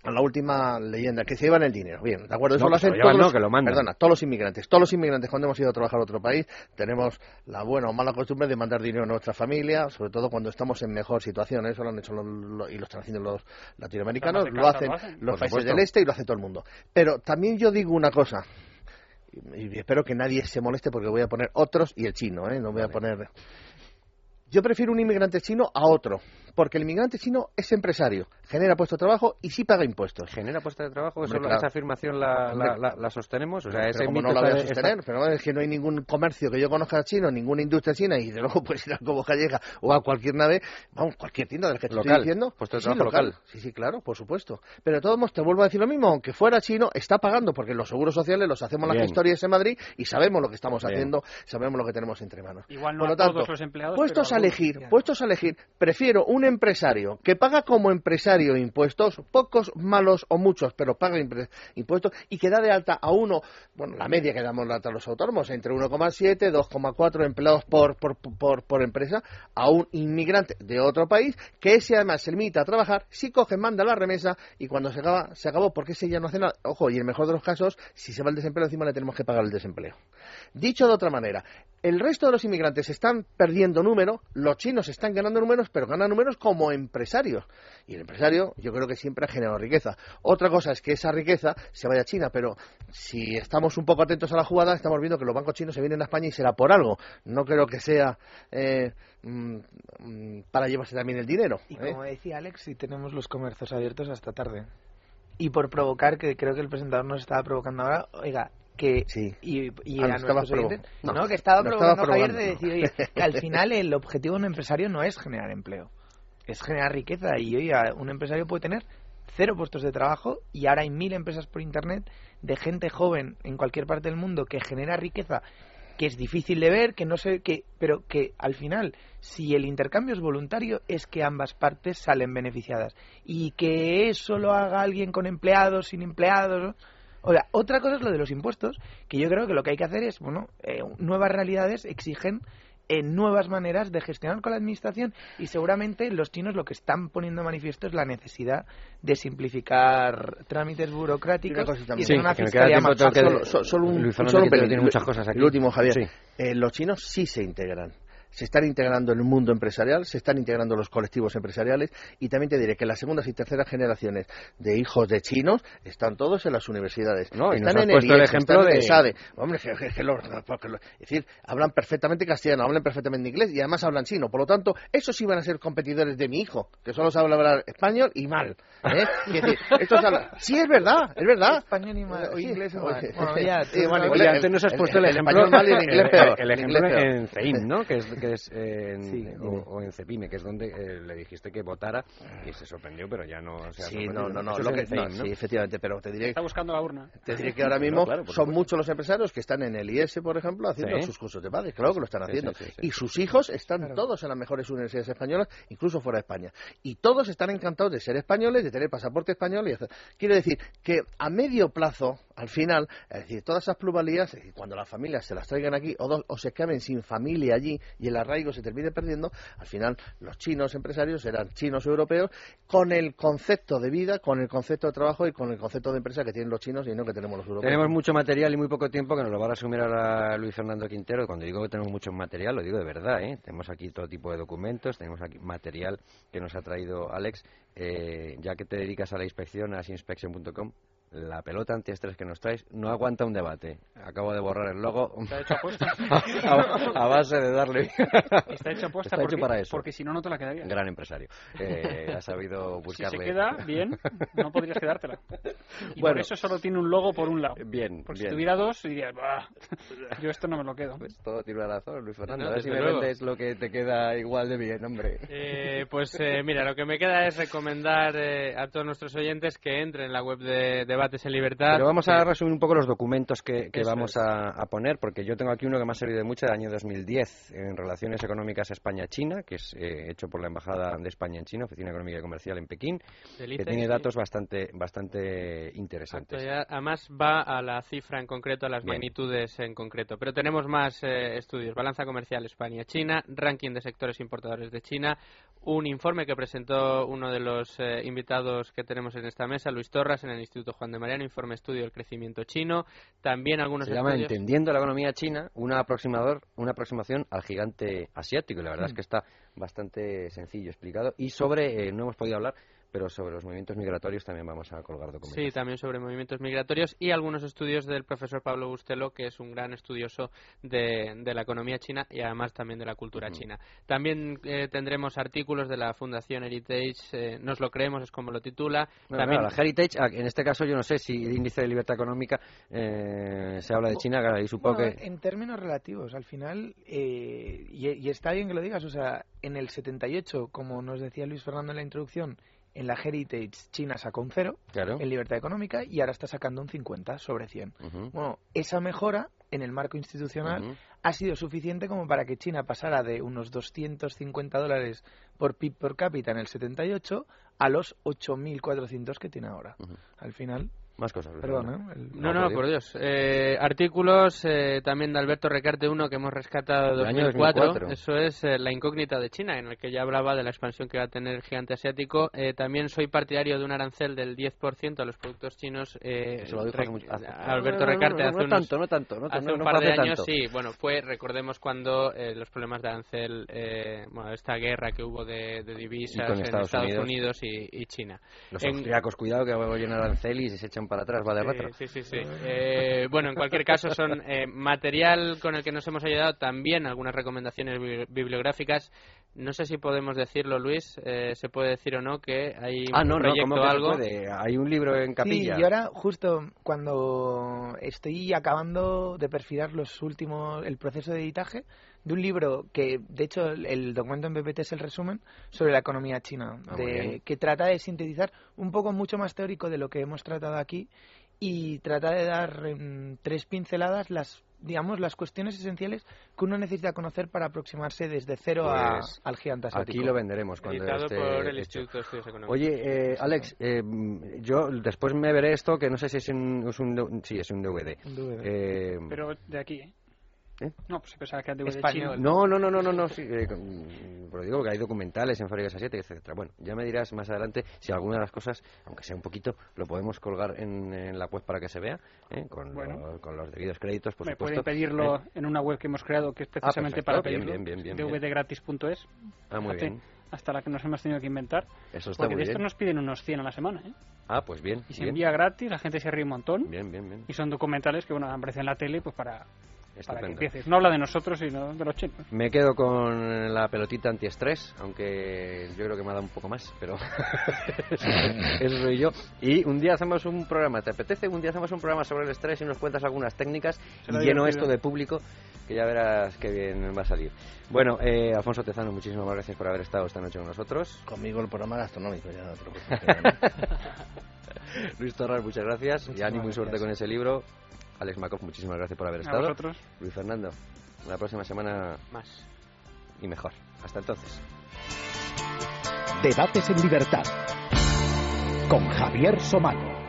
a la última leyenda, que se llevan el dinero. Bien, de acuerdo, eso No, lo hacen lo llevan, todos no, que lo perdona, todos los inmigrantes. Todos los inmigrantes cuando hemos ido a trabajar a otro país tenemos la buena o mala costumbre de mandar dinero a nuestra familia, sobre todo cuando estamos en mejor situación. Eso lo han hecho los- los- y lo están haciendo los latinoamericanos, lo hacen lo hacen. los países supuesto. del este y lo hace todo el mundo. Pero también yo digo una cosa, y, y espero que nadie se moleste porque voy a poner otros y el chino, ¿eh? No voy a poner... Yo prefiero un inmigrante chino a otro, porque el inmigrante chino es empresario, genera puesto de trabajo y sí paga impuestos. ¿Genera puestos de trabajo? ¿Eso, Hombre, claro. ¿Esa afirmación la, la- la- la sostenemos? O sea, Pero ese como no la voy a está- está- sostener, pero es que no hay ningún comercio que yo conozca chino, ninguna industria china, y de luego puedes ir a Cobo Calleja o a cualquier nave, vamos, cualquier tienda de las que te Local, estoy diciendo. puesto de Sí, trabajo local. Sí, sí, claro, por supuesto. Pero de todos modos, te vuelvo a decir lo mismo, aunque fuera chino, está pagando, porque los seguros sociales los hacemos las historias en Madrid y sabemos lo que estamos Bien. haciendo, sabemos lo que tenemos entre manos. Igual no Por lo a tanto, todos los empleados. Puestos pero a elegir, puestos a elegir, prefiero un empresario que paga como empresario impuestos, pocos, malos o muchos, pero paga impuestos y que da de alta a uno, bueno, la media que damos de alta a los autónomos, entre 1,7, 2,4 empleados por, por, por, por empresa, a un inmigrante de otro país que ese además se limita a trabajar, si coge, manda la remesa y cuando se acaba, se acabó porque ese ya no hace nada. Ojo, y en el mejor de los casos, si se va el desempleo, encima le tenemos que pagar el desempleo. Dicho de otra manera, el resto de los inmigrantes están perdiendo número, los chinos están ganando números, pero ganan números como empresarios. Y el empresario, yo creo que siempre ha generado riqueza. Otra cosa es que esa riqueza se vaya a China, pero si estamos un poco atentos a la jugada, estamos viendo que los bancos chinos se vienen a España y será por algo. No creo que sea eh, mm, para llevarse también el dinero. Y ¿eh? como decía Alex, si tenemos los comercios abiertos hasta tarde. Y por provocar, que creo que el presentador nos estaba provocando ahora, oiga, que Sí. y, y Ah, a no estabas nuestros oyentes, provo- no, no, que estaba provocando estaba Javier de decir, oye, que al final el objetivo de un empresario no es generar empleo, es generar riqueza y oye, un empresario puede tener cero puestos de trabajo y ahora hay mil empresas por internet de gente joven en cualquier parte del mundo que genera riqueza que es difícil de ver, que no sé, que, pero que al final, si el intercambio es voluntario, es que ambas partes salen beneficiadas. Y que eso lo haga alguien con empleados, sin empleados. O sea, otra cosa es lo de los impuestos, que yo creo que lo que hay que hacer es, bueno, eh, nuevas realidades exigen en nuevas maneras de gestionar con la administración y seguramente los chinos lo que están poniendo de manifiesto es la necesidad de simplificar trámites burocráticos y, tener una fiscalía más solo, solo, un, Luis solo un que tiene muchas cosas aquí. El último, Javier. Sí. Eh, los chinos sí se integran se están integrando en el mundo empresarial, se están integrando los colectivos empresariales y también te diré que las segundas y terceras generaciones de hijos de chinos están todos en las universidades. No, y están nos has en puesto el IES, ejemplo están en de- SADE. Hombre, que- que- que lo- es decir, hablan perfectamente castellano, hablan perfectamente inglés y además hablan chino. Por lo tanto, esos sí van a ser competidores de mi hijo, que solo sabe hablar español y mal. ¿eh? Es decir, estos hablan- Sí, es verdad, es verdad. Español y mal, o inglés y mal. Oye, Bueno, ya, sí, tú bueno, sabes. Oye, antes nos has puesto el, el ejemplo y el. El, El en CEIM, ¿no? Que es, que es en, Sí, o, o en CEPIME, que es donde eh, le dijiste que votara y se sorprendió, pero ya no se ha Sí, no, no, no, sí, efectivamente, pero te diré, Está buscando la urna. te diré que ahora mismo claro, son supuesto. muchos los empresarios que están en el IES, por ejemplo, haciendo Sí. sus cursos de padres, claro que lo están haciendo. sí, sí, sí. Y sus hijos están Claro. todos en las mejores universidades españolas, incluso fuera de España. Y todos están encantados de ser españoles, de tener pasaporte español y hacer. Quiero decir que a medio plazo, al final, es decir, todas esas plusvalías, es decir, cuando las familias se las traigan aquí o, dos- o se queden sin familia allí y el arraigo se termine perdiendo, al final los chinos empresarios serán chinos europeos con el concepto de vida, con el concepto de trabajo y con el concepto de empresa que tienen los chinos y no que tenemos los europeos. Tenemos mucho material y muy poco tiempo que nos lo va a resumir ahora Luis Fernando Quintero. Cuando digo que tenemos mucho material, lo digo de verdad. ¿eh? Tenemos aquí todo tipo de documentos, tenemos aquí material que nos ha traído Alex. Eh, ya que te dedicas a la inspección, a asinspection.com, la pelota antiestrés que nos traes no aguanta un debate. Acabo de borrar el logo Está hecho apuesta. a, a base de darle. Está hecho apuesta Está hecho porque, para eso. porque si no, no te la quedarías. Gran empresario. Eh, ha sabido Si buscarle. se queda bien, no podrías quedártela. Y Bueno. por eso solo tiene un logo por un lado. Bien, Porque si bien. tuviera dos, dirías, "Bah, yo esto no me lo quedo. Pues todo tiene una razón, Luis Fernando. No, a ver si me luego. vendes lo que te queda igual de bien, hombre. Eh, pues eh, mira, lo que me queda es recomendar eh, a todos nuestros oyentes que entren en la web de Debates en Libertad. Pero vamos a resumir un poco los documentos que, que vamos a, a poner, porque yo tengo aquí uno que me ha servido de mucho del año 2010 en Relaciones Económicas España-China, que es eh, hecho por la Embajada de España en China, Oficina Económica y Comercial en Pekín, del que tiene sí. datos bastante, bastante interesantes. Además va a la cifra en concreto, a las Bien. magnitudes en concreto. Pero tenemos más eh, estudios. Balanza comercial España-China, ranking de sectores importadores de China, un informe que presentó uno de los eh, invitados que tenemos en esta mesa, Luis Torras, en el Instituto Juan de Mariano, informe estudio del crecimiento chino. También algunos Se llama estudios... Entendiendo la economía china, una, aproximador, una aproximación al gigante asiático. Y la verdad es que está bastante sencillo explicado. Y sobre, eh, no hemos podido hablar, pero sobre los movimientos migratorios también vamos a colgar documentos. Sí, también sobre movimientos migratorios y algunos estudios del profesor Pablo Bustelo, que es un gran estudioso de, de la economía china y además también de la cultura china. También eh, tendremos artículos de la Fundación Heritage, eh, nos lo creemos, es como lo titula. No, también claro, la Heritage, ah, en este caso yo no sé si el índice de libertad económica eh, se habla de China, y supongo Bueno, que... En términos relativos, al final, eh, y, y está bien que lo digas, o sea, en el 78, como nos decía Luis Fernando en la introducción, en la Heritage China sacó un cero Claro. en libertad económica y ahora está sacando un 50 sobre 100. Ujú, Bueno, esa mejora en el marco institucional ha sido suficiente como para que China pasara de unos 250 dólares por PIB por cápita en el 78 a los 8.400 que tiene ahora. Al final, Más cosas. Perdón. ¿eh? El- No, no, por Dios. Eh, artículos eh, también de Alberto Recarte 1 que hemos rescatado de Del año 2004. 2004. Eso es eh, La incógnita de China, en el que ya hablaba de la expansión que va a tener el gigante asiático. Eh, también soy partidario de un arancel del 10% a los productos chinos. eh, Eso lo dijo Re- mucho- Alberto Recarte no, hace un par de años, tanto. sí. Bueno, fue, recordemos cuando eh, los problemas de arancel, eh, bueno, esta guerra que hubo de, de divisas con en Estados Estados, Unidos. Unidos, y, y China. Los En- austriacos, cuidado que oyen arancelis y se echan para atrás, va de retro. Sí, sí, sí. Eh, bueno, en cualquier caso, son eh, material con el que nos hemos ayudado también algunas recomendaciones bi- bibliográficas. No sé si podemos decirlo, Luis, eh, se puede decir o no que hay un Ah, no, no, proyecto ¿cómo o que se algo. puede? Hay un libro en capilla. Sí, y ahora justo cuando estoy acabando de perfilar los últimos, el proceso de editaje de un libro que, de hecho, el, el documento en PPT es el resumen sobre la economía china, Ah, de- que trata de sintetizar un poco mucho más teórico de lo que hemos tratado aquí y trata de dar en tres pinceladas las digamos las cuestiones esenciales que uno necesita conocer para aproximarse desde cero a- Pues, al gigante asiático. Aquí lo venderemos cuando Editado esté por el hecho. Instituto de Estudios Económicos. Oye, eh, Alex, eh, yo después me veré esto, que no sé si es un, es un, sí, es un DVD. Un DVD. Eh, Pero de aquí, ¿eh? ¿Eh? No, pues pensaba que era Español. chino. No, no, no, no, no, no, sí, eh, con- pero digo que hay documentales en Fábricas 7, etcétera. Bueno, ya me dirás más adelante si alguna de las cosas, aunque sea un poquito, lo podemos colgar en, en la web para que se vea, ¿eh? con, Bueno. lo- con los debidos créditos, por Me supuesto. pueden pedirlo ¿eh? en una web que hemos creado que es precisamente perfecto, para pedirlo. bien, bien, bien, bien. dvdgratis.es. Ah, muy Fíjate, bien. Hasta la que nos hemos tenido que inventar. Eso está Porque muy de estos nos piden unos 100 a la semana. ¿eh? Ah, pues bien. Y se envía gratis, la gente se ríe un montón. Bien, bien, bien. Y son documentales que bueno aparecen en la tele pues para, para que empieces. No habla de nosotros, sino de los chinos. Me quedo con la pelotita antiestrés, aunque yo creo que me ha dado un poco más, pero eso soy yo. Y un día hacemos un programa, ¿te apetece? Un día hacemos un programa sobre el estrés y nos cuentas algunas técnicas y lleno esto de público, que ya verás qué bien va a salir. Bueno, eh, Alfonso Tezano, muchísimas gracias por haber estado esta noche con nosotros. Conmigo el programa gastronómico, ya no te. Luis Torras, muchas gracias y Muchísimas ánimo y suerte con ese libro. Alex Makov, muchísimas gracias por haber A estado. vosotros. Luis Fernando, la próxima semana Más. y mejor. Hasta entonces. Debates en libertad con Javier Somano.